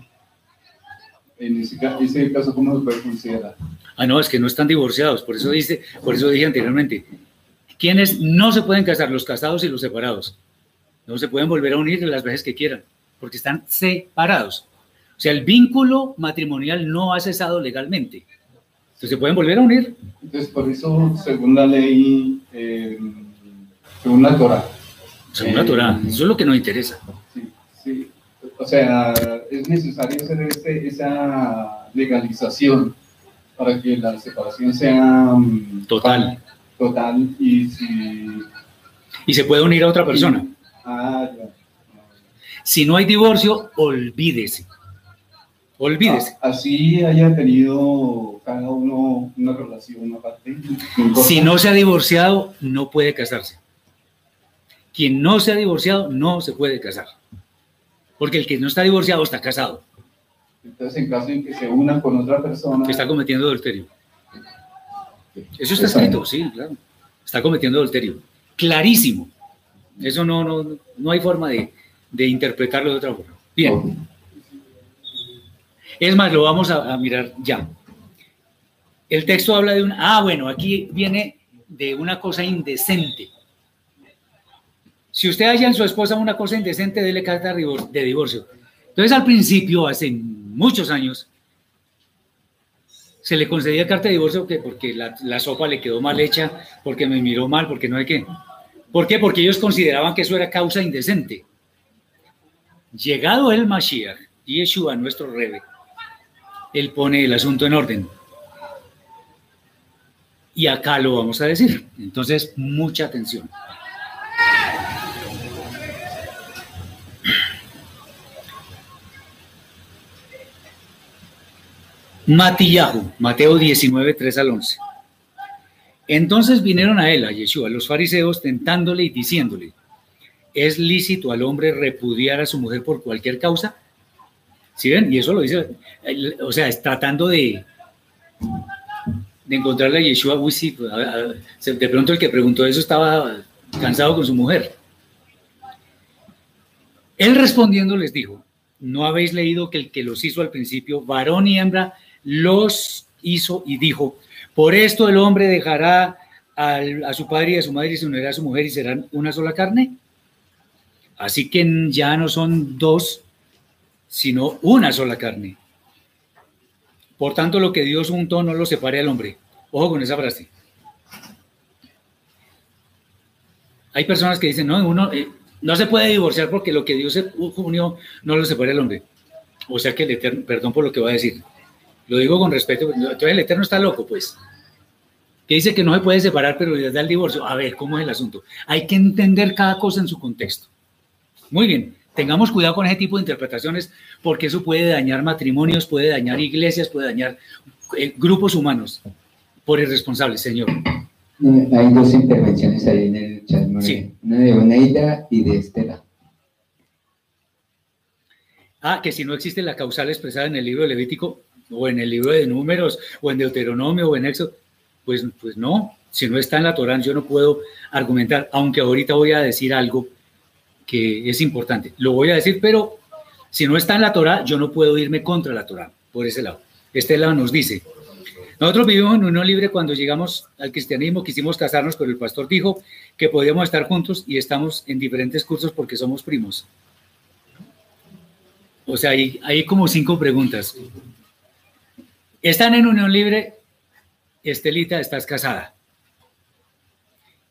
en ese, caso, ¿cómo se puede considerar? Ah, no, es que no están divorciados, por eso, dice, por eso dije anteriormente, ¿quiénes no se pueden casar? Los casados y los separados. No se pueden volver a unir las veces que quieran, porque están separados. O sea, el vínculo matrimonial no ha cesado legalmente. Entonces se pueden volver a unir. Entonces, por eso, según la ley, eh, según la Torah. Según la Torah, eso es lo que nos interesa. Sí, sí. O sea, es necesario hacer este, esa legalización para que la separación sea mm, total. Total y si... Y se puede unir a otra persona. Ah, ya. Si no hay divorcio, olvídese. Olvídese. Ah, así haya tenido cada uno una relación aparte. Si no se ha divorciado, no puede casarse. Quien no se ha divorciado no se puede casar. Porque el que no está divorciado está casado. Entonces, en caso de que se una con otra persona. Está cometiendo adulterio. Eso está escrito, sí, claro. Está cometiendo adulterio. Clarísimo. Eso no, no, no hay forma de, de interpretarlo de otra forma. Bien. Es más, lo vamos a, mirar ya. El texto habla de un, ah, bueno, aquí viene de una cosa indecente. Si usted halla en su esposa una cosa indecente, dele carta de divorcio. Entonces, al principio, hace muchos años, se le concedía carta de divorcio porque la, sopa le quedó mal hecha, porque me miró mal, porque no hay qué. ¿Por qué? Porque ellos consideraban que eso era causa indecente. Llegado el Mashiach, Yeshua, nuestro rebe, él pone el asunto en orden. Y acá lo vamos a decir. Entonces, mucha atención. Matillahu, Mateo 19, 3 al 11. Entonces vinieron a él, a Yeshua, los fariseos, tentándole y diciéndole, ¿es lícito al hombre repudiar a su mujer por cualquier causa? ¿Sí ven? Y eso lo dice, o sea, es tratando de, de encontrarle a Yeshua. Uy, de pronto el que preguntó eso estaba cansado con su mujer. Él respondiendo les dijo, ¿no habéis leído que el que los hizo al principio, varón y hembra, los hizo y dijo, por esto el hombre dejará a su padre y a su madre y se unirá a su mujer y serán una sola carne? Así que ya no son dos, sino una sola carne. Por tanto, lo que Dios juntó no lo separe al hombre. Ojo con esa frase. Hay personas que dicen, no, uno eh, no se puede divorciar porque lo que Dios unió no lo separe al hombre. O sea que el Eterno, perdón por lo que voy a decir, lo digo con respeto, entonces el Eterno está loco, pues. Que dice que no se puede separar, pero le da el divorcio. A ver, ¿cómo es el asunto? Hay que entender cada cosa en su contexto. Muy bien. Tengamos cuidado con ese tipo de interpretaciones porque eso puede dañar matrimonios, puede dañar iglesias, puede dañar eh, grupos humanos por irresponsables, Señor. hay dos intervenciones ahí en el chat, una de Oneida y de Estela. Ah, que si no existe la causal expresada en el libro de Levítico, o en el libro de Números, o en Deuteronomio, o en Éxodo, pues, pues no, si no está en la Torán, yo no puedo argumentar, aunque ahorita voy a decir algo que es importante. Lo voy a decir, pero si no está en la Torá, yo no puedo irme contra la Torá, por ese lado. Este lado nos dice, nosotros vivimos en unión libre cuando llegamos al cristianismo, quisimos casarnos, pero el pastor dijo que podíamos estar juntos y estamos en diferentes cursos porque somos primos. O sea, hay, hay como cinco preguntas. ¿Están en unión libre? Estelita, estás casada.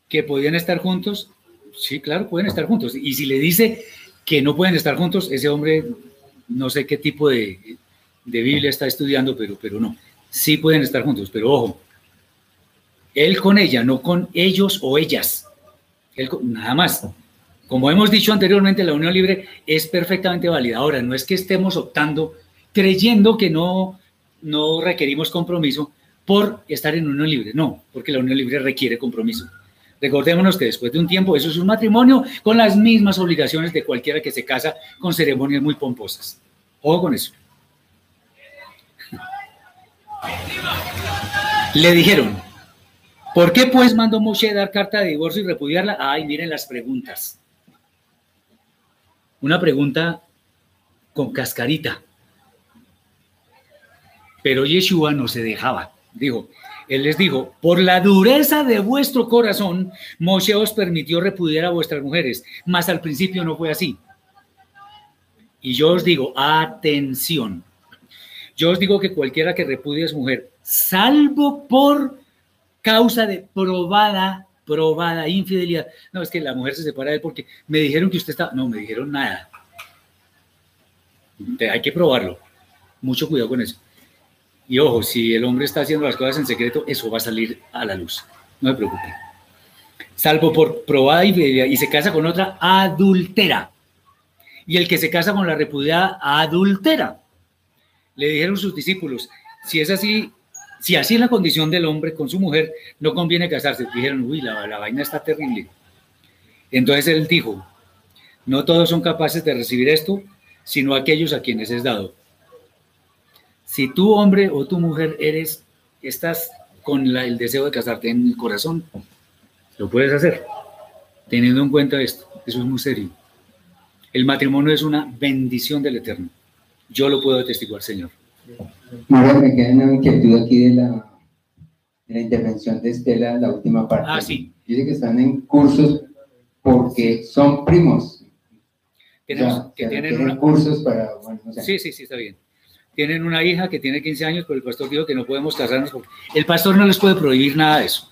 ¿Que podían estar juntos? Sí, claro, pueden estar juntos. Y si le dice que no pueden estar juntos, ese hombre, no sé qué tipo de, Biblia está estudiando, pero, pero no. Sí pueden estar juntos, pero ojo, él con ella, no con ellos o ellas. Él, nada más. Como hemos dicho anteriormente, la unión libre es perfectamente válida. Ahora, no es que estemos optando, creyendo que no, no requerimos compromiso por estar en unión libre. No, porque la unión libre requiere compromiso. Recordémonos que después de un tiempo eso es un matrimonio con las mismas obligaciones de cualquiera que se casa con ceremonias muy pomposas. Ojo con eso. Le dijeron, ¿por qué pues mandó Moshe dar carta de divorcio y repudiarla? Ay, miren las preguntas. Una pregunta con cascarita. Pero Yeshua no se dejaba. Dijo, él les dijo, por la dureza de vuestro corazón, Moshe os permitió repudiar a vuestras mujeres, mas al principio no fue así. Y yo os digo, atención, yo os digo que cualquiera que repudie a su mujer, salvo por causa de probada, probada infidelidad. No, es que la mujer se separa de él porque me dijeron que usted está, no, me dijeron nada. Hay que probarlo. Mucho cuidado con eso. Y ojo, si el hombre está haciendo las cosas en secreto, eso va a salir a la luz. No me preocupe. Salvo por probada y se casa con otra adultera. Y el que se casa con la repudiada adultera. Le dijeron sus discípulos, si es así, si así es la condición del hombre con su mujer, no conviene casarse. Dijeron, uy, la, la vaina está terrible. Entonces él dijo, no todos son capaces de recibir esto, sino aquellos a quienes es dado si tú hombre o tu mujer eres, estás con el deseo de casarte en el corazón, lo puedes hacer, teniendo en cuenta esto. Eso es muy serio. El matrimonio es una bendición del Eterno. Yo lo puedo atestiguar, Señor. Ahora me queda una inquietud aquí de la, intervención de Estela, la última parte. Ah, sí. Dice que están en cursos porque son primos. Tenemos, que tienen, cursos para... Sí, sí, sí, está bien tienen una hija que tiene 15 años, pero el pastor dijo que no podemos casarnos porque el pastor no les puede prohibir nada de eso.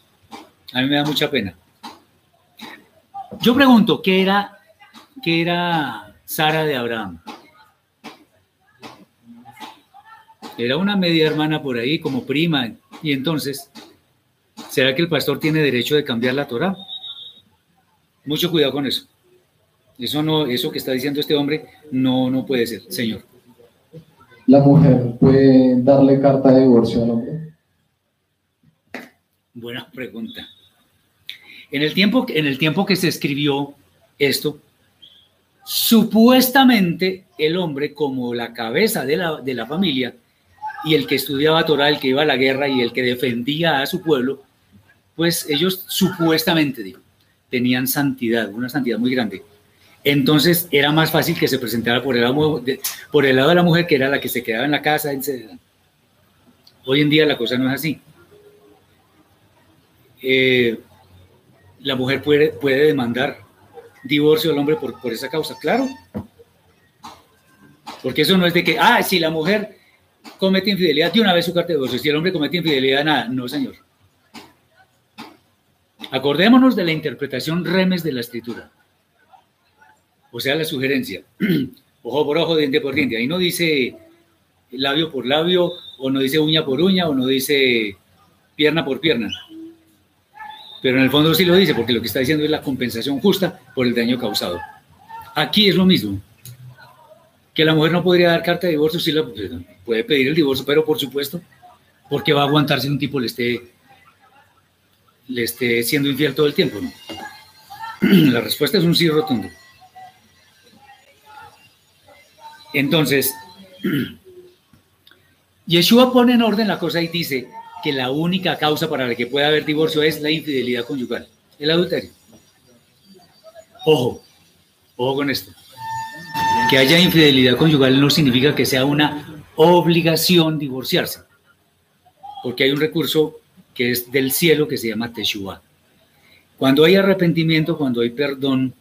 A mí me da mucha pena. Yo pregunto, ¿qué era, qué era Sara de Abraham? Era una media hermana por ahí, como prima, y entonces, ¿será que el pastor tiene derecho de cambiar la Torah? Mucho cuidado con eso. Eso no, eso que está diciendo este hombre no, no puede ser, Señor la mujer puede darle carta de divorcio al hombre? Buena pregunta. En el tiempo, en el tiempo que se escribió esto, supuestamente el hombre como la cabeza de la, de la familia y el que estudiaba Torah, el que iba a la guerra y el que defendía a su pueblo, pues ellos supuestamente digo, tenían santidad, una santidad muy grande entonces era más fácil que se presentara por el, lado de, por el lado de la mujer, que era la que se quedaba en la casa. Hoy en día la cosa no es así. Eh, la mujer puede, demandar divorcio al hombre por, por esa causa, claro. Porque eso no es de que, ah, si la mujer comete infidelidad, de una vez su carta de divorcio, si el hombre comete infidelidad, nada, no, señor. Acordémonos de la interpretación remes de la escritura. O sea, la sugerencia, ojo por ojo, diente por diente. Ahí no dice labio por labio, o no dice uña por uña, o no dice pierna por pierna. Pero en el fondo sí lo dice, porque lo que está diciendo es la compensación justa por el daño causado. Aquí es lo mismo. Que la mujer no podría dar carta de divorcio, sí la, puede pedir el divorcio, pero por supuesto, porque va a aguantar si un tipo le esté le esté siendo infiel todo el tiempo. La respuesta es un sí rotundo. Entonces, Yeshua pone en orden la cosa y dice que la única causa para la que pueda haber divorcio es la infidelidad conyugal, el adulterio. Ojo, ojo con esto. Que haya infidelidad conyugal no significa que sea una obligación divorciarse, porque hay un recurso que es del cielo que se llama Teshua. Cuando hay arrepentimiento, cuando hay perdón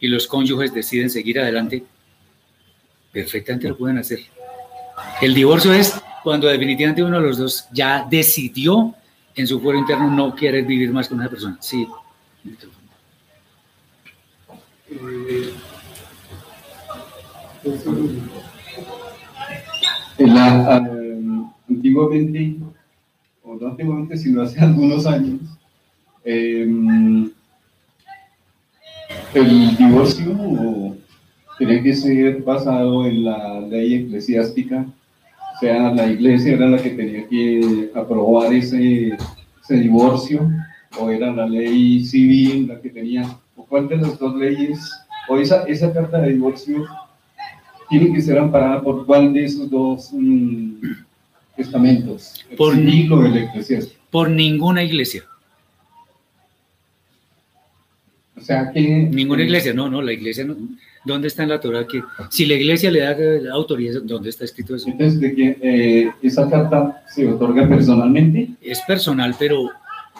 y los cónyuges deciden seguir adelante, perfectamente lo pueden hacer. El divorcio es cuando definitivamente uno de los dos ya decidió en su fuero interno no querer vivir más con esa persona. Sí. Eh, uh, antiguamente, o no antiguamente, sino hace algunos años, eh, el divorcio tiene que ser basado en la ley eclesiástica, o sea, la iglesia era la que tenía que aprobar ese, ese divorcio, o era la ley civil la que tenía, o cuál de las dos leyes, o esa, esa carta de divorcio tiene que ser amparada por cuál de esos dos mm, testamentos, el por, civil o el eclesiástico. Por ninguna iglesia. O sea que... Ninguna iglesia, no, no, la iglesia no. ¿Dónde está en la Torah que si la iglesia le da autoridad, dónde está escrito eso? Entonces, de que eh, esa carta se otorga personalmente. Es personal, pero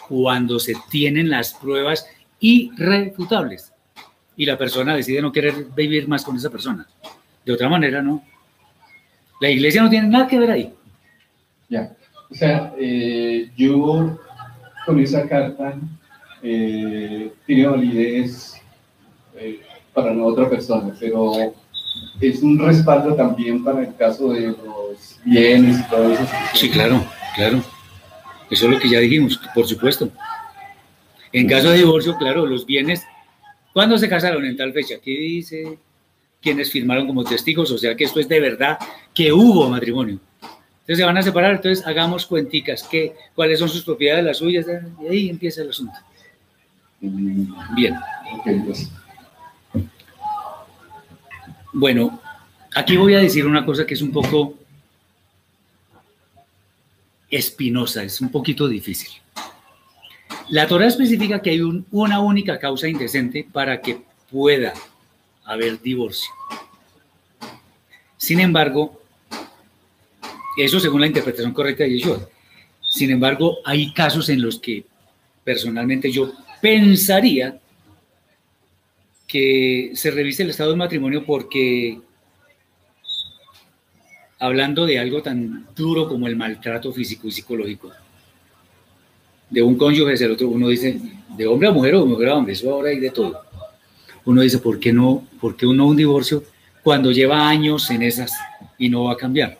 cuando se tienen las pruebas irrefutables y la persona decide no querer vivir más con esa persona. De otra manera, no. La iglesia no tiene nada que ver ahí. Ya. O sea, eh, yo con esa carta eh, tiene validez eh, para la otra persona, pero es un respaldo también para el caso de los bienes y todo eso. Sí, claro, claro. Eso es lo que ya dijimos, por supuesto. En caso de divorcio, claro, los bienes, ¿cuándo se casaron? En tal fecha. ¿Qué dice? Quienes firmaron como testigos, o sea que esto es de verdad que hubo matrimonio. Entonces se van a separar, entonces hagamos cuenticas, ¿qué, cuáles son sus propiedades, las suyas, y ahí empieza el asunto. Bien. Bueno, aquí voy a decir una cosa que es un poco espinosa, es un poquito difícil. La Torah especifica que hay una única causa indecente para que pueda haber divorcio. Sin embargo, eso según la interpretación correcta de Yeshua. Sin embargo, hay casos en los que personalmente yo pensaría que se revise el estado del matrimonio porque hablando de algo tan duro como el maltrato físico y psicológico de un cónyuge hacia el otro, uno dice, de hombre a mujer o de mujer a hombre, eso ahora hay de todo. Uno dice, ¿por qué no, por qué uno un divorcio cuando lleva años en esas y no va a cambiar?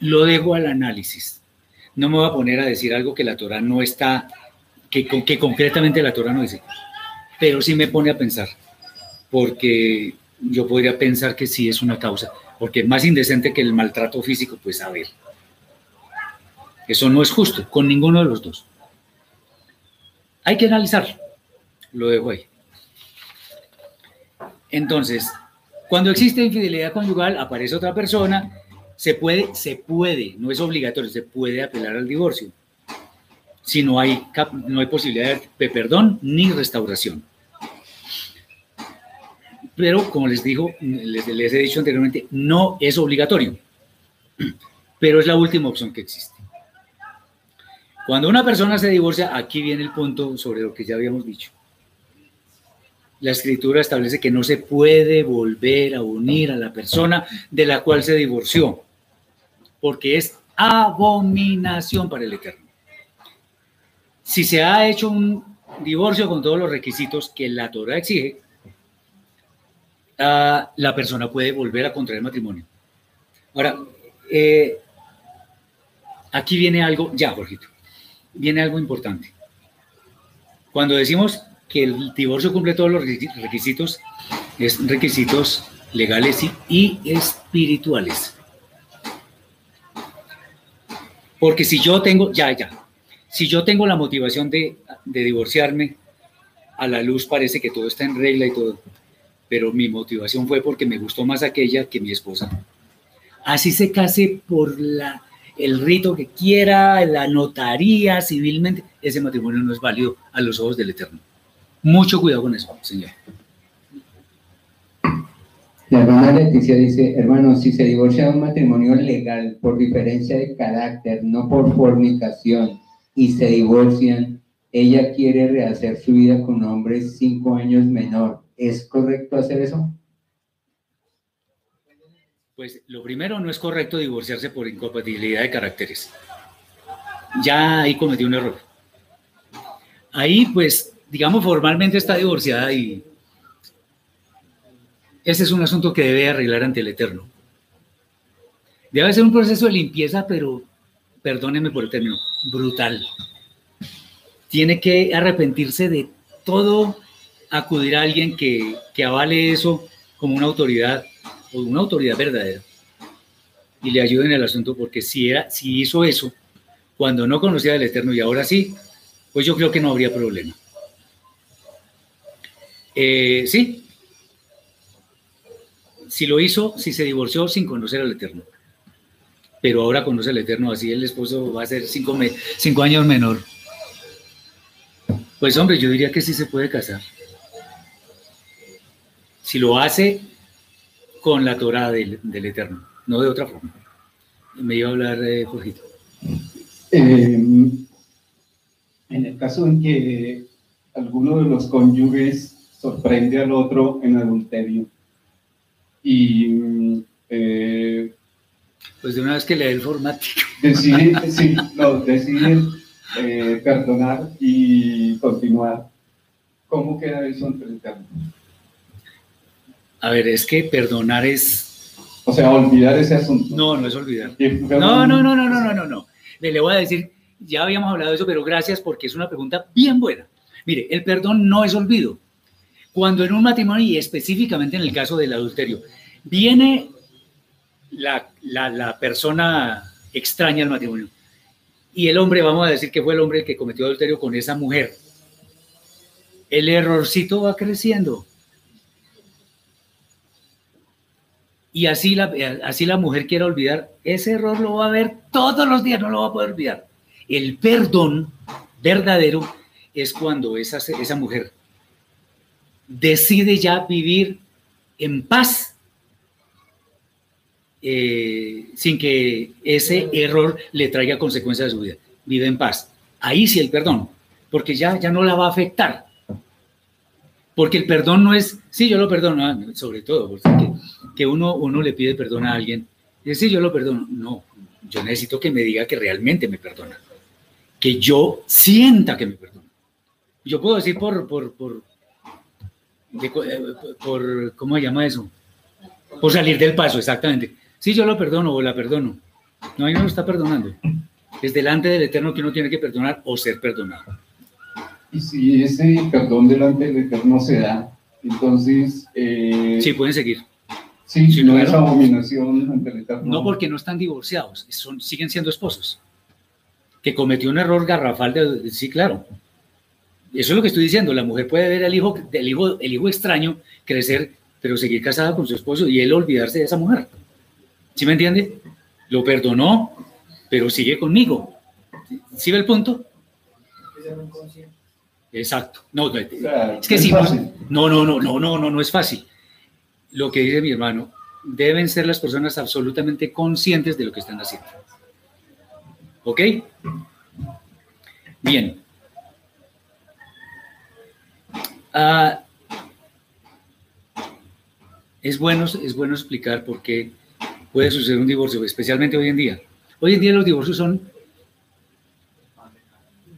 Lo dejo al análisis. No me voy a poner a decir algo que la Torah no está que, que concretamente la Torah no dice, pero sí me pone a pensar, porque yo podría pensar que sí es una causa, porque más indecente que el maltrato físico, pues a ver, eso no es justo con ninguno de los dos. Hay que analizarlo, lo dejo ahí. Entonces, cuando existe infidelidad conyugal, aparece otra persona, se puede, se puede, no es obligatorio, se puede apelar al divorcio si no hay, no hay posibilidad de perdón ni restauración. Pero, como les digo, les, les he dicho anteriormente, no es obligatorio, pero es la última opción que existe. Cuando una persona se divorcia, aquí viene el punto sobre lo que ya habíamos dicho. La escritura establece que no se puede volver a unir a la persona de la cual se divorció, porque es abominación para el Eterno. Si se ha hecho un divorcio con todos los requisitos que la Torah exige, ah, la persona puede volver a contraer matrimonio. Ahora, eh, aquí viene algo, ya, Jorgito, viene algo importante. Cuando decimos que el divorcio cumple todos los requisitos, es requisitos legales y espirituales. Porque si yo tengo, ya, ya, Si yo tengo la motivación de, divorciarme, a la luz parece que todo está en regla y todo, pero mi motivación fue porque me gustó más aquella que mi esposa. Así se case por la, el rito que quiera, la notaría, civilmente, ese matrimonio no es válido a los ojos del Eterno. Mucho cuidado con eso, Señor. La hermana Leticia dice, hermano, si se divorcia de un matrimonio legal por diferencia de carácter, no por fornicación, y se divorcian, ella quiere rehacer su vida con un hombre cinco años menor. ¿Es correcto hacer eso? Pues lo primero, no es correcto divorciarse por incompatibilidad de caracteres. Ya ahí cometió un error. Ahí, pues, digamos, formalmente está divorciada y ese es un asunto que debe arreglar ante el Eterno. Debe ser un proceso de limpieza, pero, perdónenme por el término, brutal. Tiene que arrepentirse de todo, acudir a alguien que, que avale eso como una autoridad, o una autoridad verdadera, y le ayude en el asunto, porque si, era, si hizo eso cuando no conocía al Eterno y ahora sí, pues yo creo que no habría problema. Eh, sí, si lo hizo, si se divorció sin conocer al Eterno. Pero ahora conoce al Eterno, así el esposo va a ser cinco, años menor. Pues hombre, yo diría que sí se puede casar. Si lo hace con la Torah del, Eterno, no de otra forma. Me iba a hablar, eh, Jorgito. Em, en el caso en que alguno de los cónyuges sorprende al otro en adulterio, y eh, pues de una vez que le dé el formato. Decide, sí, no, decide eh, perdonar y continuar. ¿Cómo queda eso ante el A ver, es que perdonar es... O sea, olvidar ese asunto. No, no es olvidar. No, no, no, no, no, no, no, no. Le voy a decir, ya habíamos hablado de eso, pero gracias porque es una pregunta bien buena. Mire, el perdón no es olvido. Cuando en un matrimonio, y específicamente en el caso del adulterio, viene la, la, persona extraña al matrimonio y el hombre, vamos a decir que fue el hombre el que cometió adulterio con esa mujer, el errorcito va creciendo. Y así la, así la mujer quiere olvidar, ese error lo va a ver todos los días, no lo va a poder olvidar. El perdón verdadero es cuando esa, esa mujer decide ya vivir en paz, eh, sin que ese error le traiga consecuencias a su vida. Vive en paz. Ahí sí el perdón, porque ya, ya no la va a afectar. Porque el perdón no es, sí, yo lo perdono, ah, sobre todo, porque que uno, uno le pide perdón a alguien, y sí, yo lo perdono. No, yo necesito que me diga que realmente me perdona, que yo sienta que me perdona. Yo puedo decir por, por, por, eh, por, ¿cómo se llama eso? Por salir del paso, exactamente. Sí, yo lo perdono o la perdono. No, ahí no lo está perdonando. Es delante del Eterno que uno tiene que perdonar o ser perdonado. Y si ese perdón delante del Eterno se da, entonces... Eh, sí, pueden seguir. Sí, si no es abominación ante el Eterno. No, porque no están divorciados, son, siguen siendo esposos. Que cometió un error garrafal de... Sí, claro eso es lo que estoy diciendo. La mujer puede ver al hijo, el hijo, el hijo extraño crecer, pero seguir casada con su esposo y él olvidarse de esa mujer. ¿Sí me entiende? Lo perdonó, pero sigue conmigo. ¿Sí ve el punto? Exacto. No, es que sí. No, no, no, no, no, no, no es fácil. Lo que dice mi hermano, deben ser las personas absolutamente conscientes de lo que están haciendo. ¿Ok? Bien. Ah, es, bueno, es bueno explicar por qué puede suceder un divorcio, especialmente hoy en día. Hoy en día los divorcios son,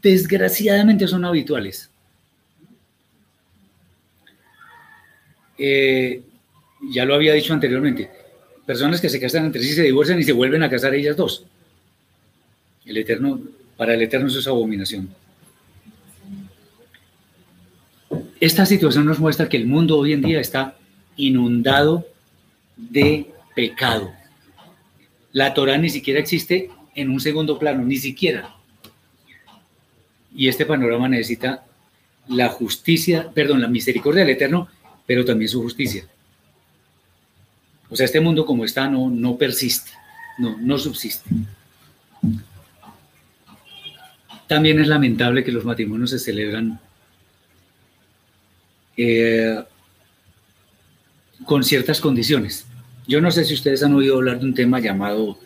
desgraciadamente son habituales. Eh, ya lo había dicho anteriormente, personas que se casan entre sí se divorcian y se vuelven a casar ellas dos. El eterno, para el eterno eso es abominación. Esta situación nos muestra que el mundo hoy en día está inundado de pecado. La Torah ni siquiera existe en un segundo plano, ni siquiera. Y este panorama necesita la justicia, perdón, la misericordia del Eterno, pero también su justicia. O sea, este mundo como está no, no persiste, no, no subsiste. También es lamentable que los matrimonios se celebran eh, con ciertas condiciones. Yo no sé si ustedes han oído hablar de un tema llamado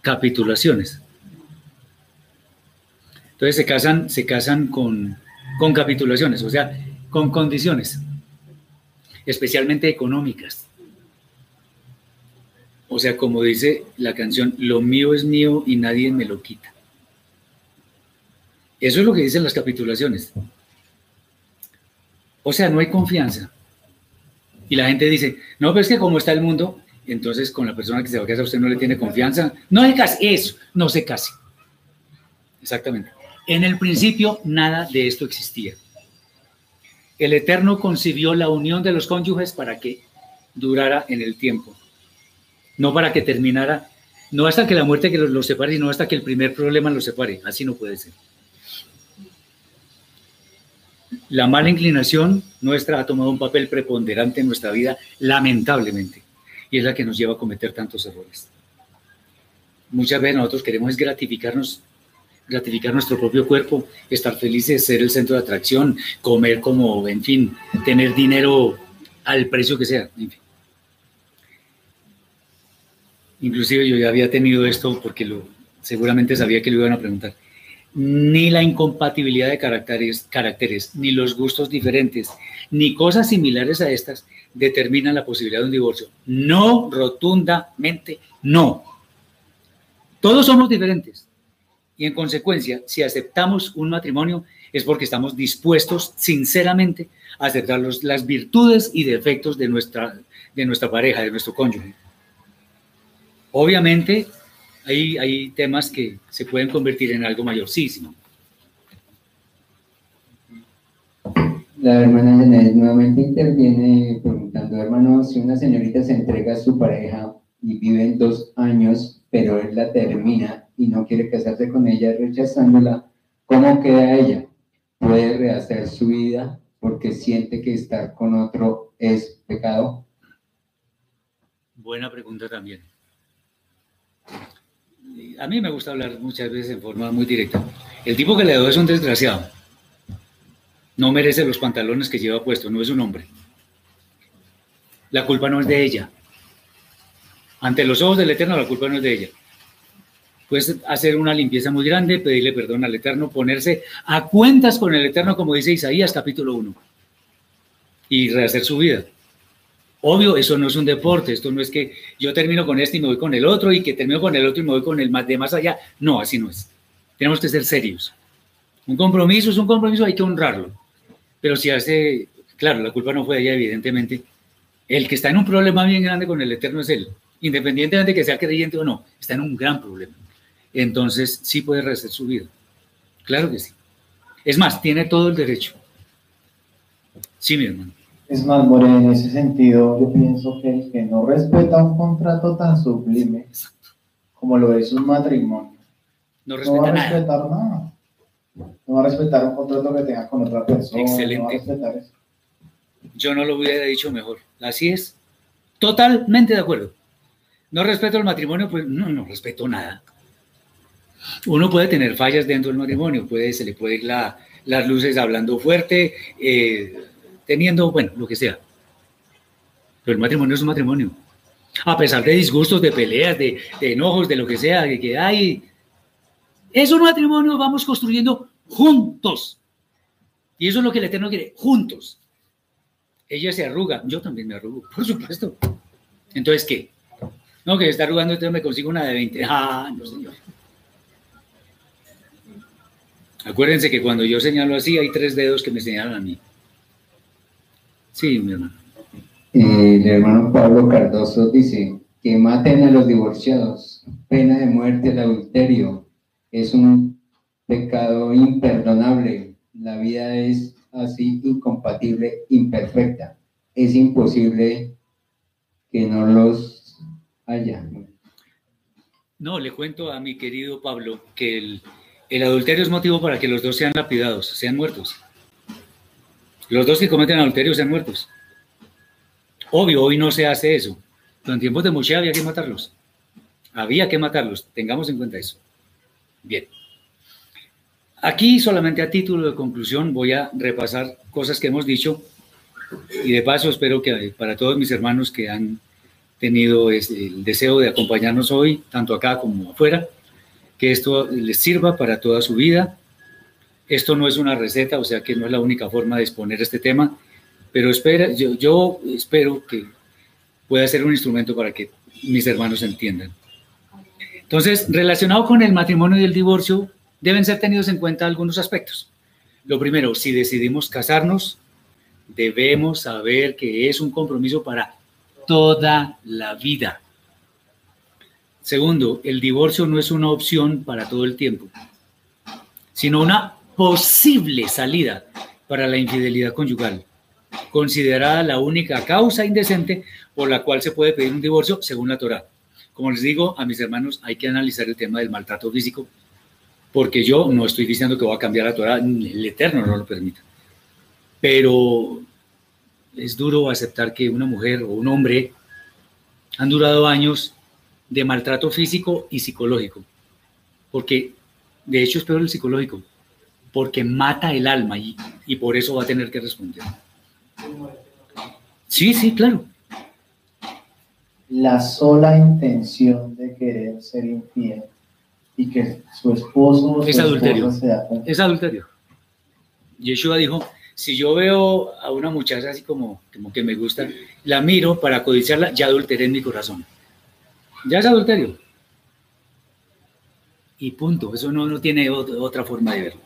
capitulaciones. Entonces se casan, se casan con, con capitulaciones, o sea, con condiciones, especialmente económicas. O sea, como dice la canción, lo mío es mío y nadie me lo quita. Eso es lo que dicen las capitulaciones. O sea, no hay confianza. Y la gente dice, no, pero es que como está el mundo, entonces con la persona que se va a casar usted no le tiene confianza. No se case, eso, no se case. Exactamente. En el principio nada de esto existía. El Eterno concibió la unión de los cónyuges para que durara en el tiempo, no para que terminara, no hasta que la muerte que los, separe, sino hasta que el primer problema los separe. Así no puede ser. La mala inclinación nuestra ha tomado un papel preponderante en nuestra vida, lamentablemente, y es la que nos lleva a cometer tantos errores. Muchas veces nosotros queremos gratificarnos gratificar nuestro propio cuerpo, estar felices, ser el centro de atracción, comer como, en fin, tener dinero al precio que sea, Inclusive yo ya había tenido esto porque lo, seguramente sabía que lo iban a preguntar. Ni la incompatibilidad de caracteres, caracteres, ni los gustos diferentes, ni cosas similares a estas determinan la posibilidad de un divorcio. No, rotundamente no. Todos somos diferentes y en consecuencia, si aceptamos un matrimonio es porque estamos dispuestos sinceramente a aceptar las virtudes y defectos de nuestra, de nuestra pareja, de nuestro cónyuge. Obviamente, hay, hay temas que se pueden convertir en algo mayorísimo. La hermana Janet nuevamente interviene preguntando, hermano, si una señorita se entrega a su pareja y viven dos años, pero él la termina y no quiere casarse con ella, rechazándola, ¿cómo queda ella? ¿Puede rehacer su vida porque siente que estar con otro es pecado? Buena pregunta también. A mí me gusta hablar muchas veces en forma muy directa. El tipo que le doy es un desgraciado. No merece los pantalones que lleva puesto, no es un hombre. La culpa no es de ella. Ante los ojos del Eterno, la culpa no es de ella. Puedes hacer una limpieza muy grande, pedirle perdón al Eterno, ponerse a cuentas con el Eterno, como dice Isaías capítulo 1, y rehacer su vida. Obvio, eso no es un deporte, esto no es que yo termino con este y me voy con el otro y que termino con el otro y me voy con el más de más allá. No, así no es. Tenemos que ser serios. Un compromiso es un compromiso, hay que honrarlo. Pero si hace, claro, la culpa no fue de ella, evidentemente. El que está en un problema bien grande con el Eterno es él, independientemente de que sea creyente o no, está en un gran problema entonces sí puede rehacer su vida. Claro que sí. Es más, tiene todo el derecho. Sí, mi hermano. Es más, More, en ese sentido, yo pienso que el que no respeta un contrato tan sublime como lo es un matrimonio, no, respeta va a nada. respetar nada. No va a respetar un contrato que tenga con otra persona. Excelente. No eso. Yo no lo hubiera dicho mejor. Así es. Totalmente de acuerdo. No respeto el matrimonio, pues no, no respeto nada. Uno puede tener fallas dentro del matrimonio, puede, se le puede ir la, las luces hablando fuerte, eh, teniendo, bueno, lo que sea. Pero el matrimonio es un matrimonio. A pesar de disgustos, de peleas, de, enojos, de lo que sea, de que hay. Es un matrimonio, vamos construyendo juntos. Y eso es lo que el Eterno quiere, juntos. Ella se arruga, yo también me arrugo, por supuesto. Entonces, ¿qué? No, que está arrugando, entonces me consigo una de 20. Ah, no, señor. Acuérdense que cuando yo señalo así, hay tres dedos que me señalan a mí. Sí, mi hermano. El hermano Pablo Cardoso dice que maten a los divorciados, pena de muerte el adulterio, es un pecado imperdonable, la vida es así incompatible, imperfecta, es imposible que no los haya. No, le cuento a mi querido Pablo que el, adulterio es motivo para que los dos sean lapidados, sean muertos. Los dos que cometen adulterio sean muertos. Obvio, hoy no se hace eso. En tiempos de Moshe había que matarlos. Había que matarlos. Tengamos en cuenta eso. Bien. Aquí solamente a título de conclusión voy a repasar cosas que hemos dicho y de paso espero que para todos mis hermanos que han tenido el deseo de acompañarnos hoy, tanto acá como afuera, que esto les sirva para toda su vida. Esto no es una receta, o sea que no es la única forma de exponer este tema, pero espera, yo, yo espero que pueda ser un instrumento para que mis hermanos entiendan. Entonces, relacionado con el matrimonio y el divorcio, deben ser tenidos en cuenta algunos aspectos. Lo primero, si decidimos casarnos, debemos saber que es un compromiso para toda la vida. Segundo, el divorcio no es una opción para todo el tiempo, sino una posible salida para la infidelidad conyugal, considerada la única causa indecente por la cual se puede pedir un divorcio según la Torah. Como les digo a mis hermanos, hay que analizar el tema del maltrato físico, porque yo no estoy diciendo que voy a cambiar la Torah, el Eterno no lo permita. Pero es duro aceptar que una mujer o un hombre han durado años de maltrato físico y psicológico, porque de hecho es peor el psicológico, porque mata el alma y, y por eso va a tener que responder. Sí, sí, claro. La sola intención de querer ser infiel y que su esposo es adulterio. Es adulterio. Yeshua dijo, si yo veo a una muchacha así como, como que me gusta, la miro para codiciarla, ya adulteré en mi corazón. Ya es adulterio. Y punto. Eso no, no tiene otra forma de verlo.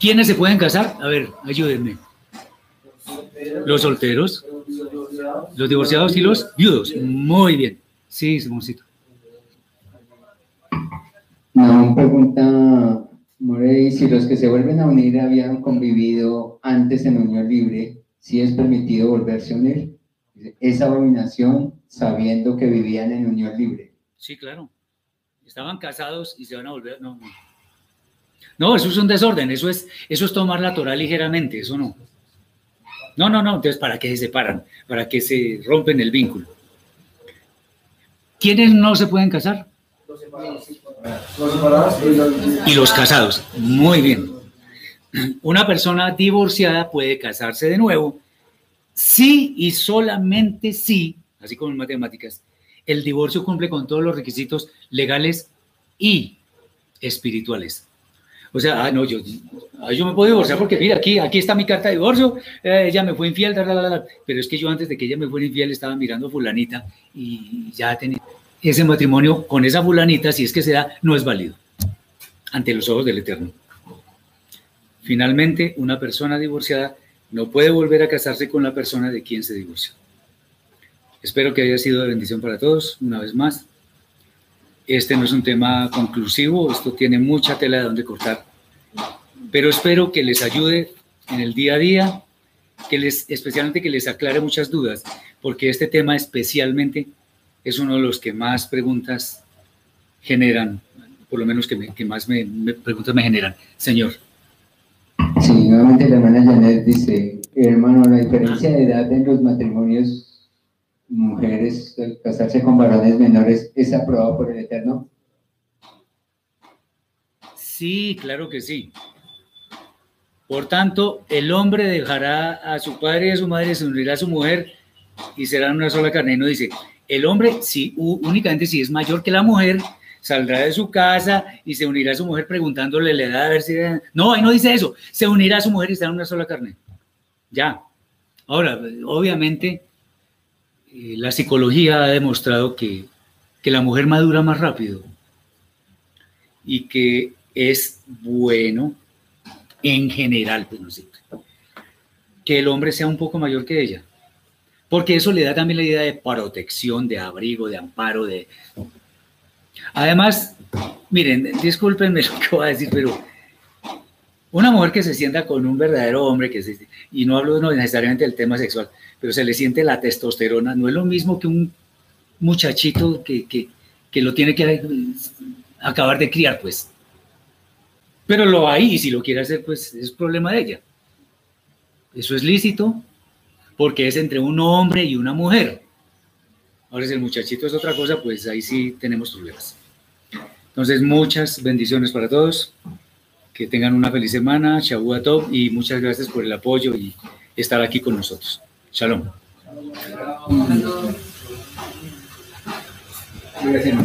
¿Quiénes se pueden casar? A ver, ayúdenme. Los solteros, los divorciados y los viudos. Muy bien. Sí, Simoncito. Pregunta Morey, si los que se vuelven a unir habían convivido antes en unión libre, si es permitido volverse a unir. Esa abominación sabiendo que vivían en unión libre. Sí, claro. Estaban casados y se van a volver. No, no. No, eso es un desorden, eso es, eso es tomar la Torah ligeramente, eso no. No, no, no, entonces ¿para qué se separan? ¿Para qué se rompen el vínculo? ¿Quiénes no se pueden casar? Los separados. Y los casados. Muy bien. Una persona divorciada puede casarse de nuevo si y solamente si, así como en matemáticas, el divorcio cumple con todos los requisitos legales y espirituales. O sea, ah, no, yo, ah, yo me puedo divorciar porque mira, aquí, aquí está mi carta de divorcio, eh, ella me fue infiel, pero es que yo antes de que ella me fuera infiel estaba mirando a fulanita y ya tenía ese matrimonio con esa fulanita, si es que se da, no es válido ante los ojos del Eterno. Finalmente, una persona divorciada no puede volver a casarse con la persona de quien se divorció. Espero que haya sido de bendición para todos, una vez más. Este no es un tema conclusivo, esto tiene mucha tela de donde cortar, pero espero que les ayude en el día a día, que les, especialmente que les aclare muchas dudas, porque este tema especialmente es uno de los que más preguntas generan, por lo menos que, más me, preguntas me generan. Señor. Sí, nuevamente la hermana Janet dice, hermano, la diferencia de edad en los matrimonios mujeres, casarse con varones menores, ¿es aprobado por el Eterno? Sí, claro que sí. Por tanto, el hombre dejará a su padre y a su madre, se unirá a su mujer y serán una sola carne. Y no dice, el hombre, si, únicamente si es mayor que la mujer, saldrá de su casa y se unirá a su mujer preguntándole la edad a ver si... No, ahí no dice eso. Se unirá a su mujer y será una sola carne. Ya. Ahora, obviamente, eh, la psicología ha demostrado que, la mujer madura más rápido y que es bueno en general, pues que el hombre sea un poco mayor que ella, porque eso le da también la idea de protección, de abrigo, de amparo, de... Además, miren, discúlpenme lo que voy a decir, pero una mujer que se sienta con un verdadero hombre, que y no hablo necesariamente del tema sexual, pero se le siente la testosterona, no es lo mismo que un muchachito que, que, que lo tiene que acabar de criar, pues. Pero lo hay y si lo quiere hacer, pues es problema de ella. Eso es lícito porque es entre un hombre y una mujer. Ahora, si el muchachito es otra cosa, pues ahí sí tenemos problemas. Entonces, muchas bendiciones para todos. Que tengan una feliz semana. Shabbat Tov y muchas gracias por el apoyo y estar aquí con nosotros. Shalom. Gracias.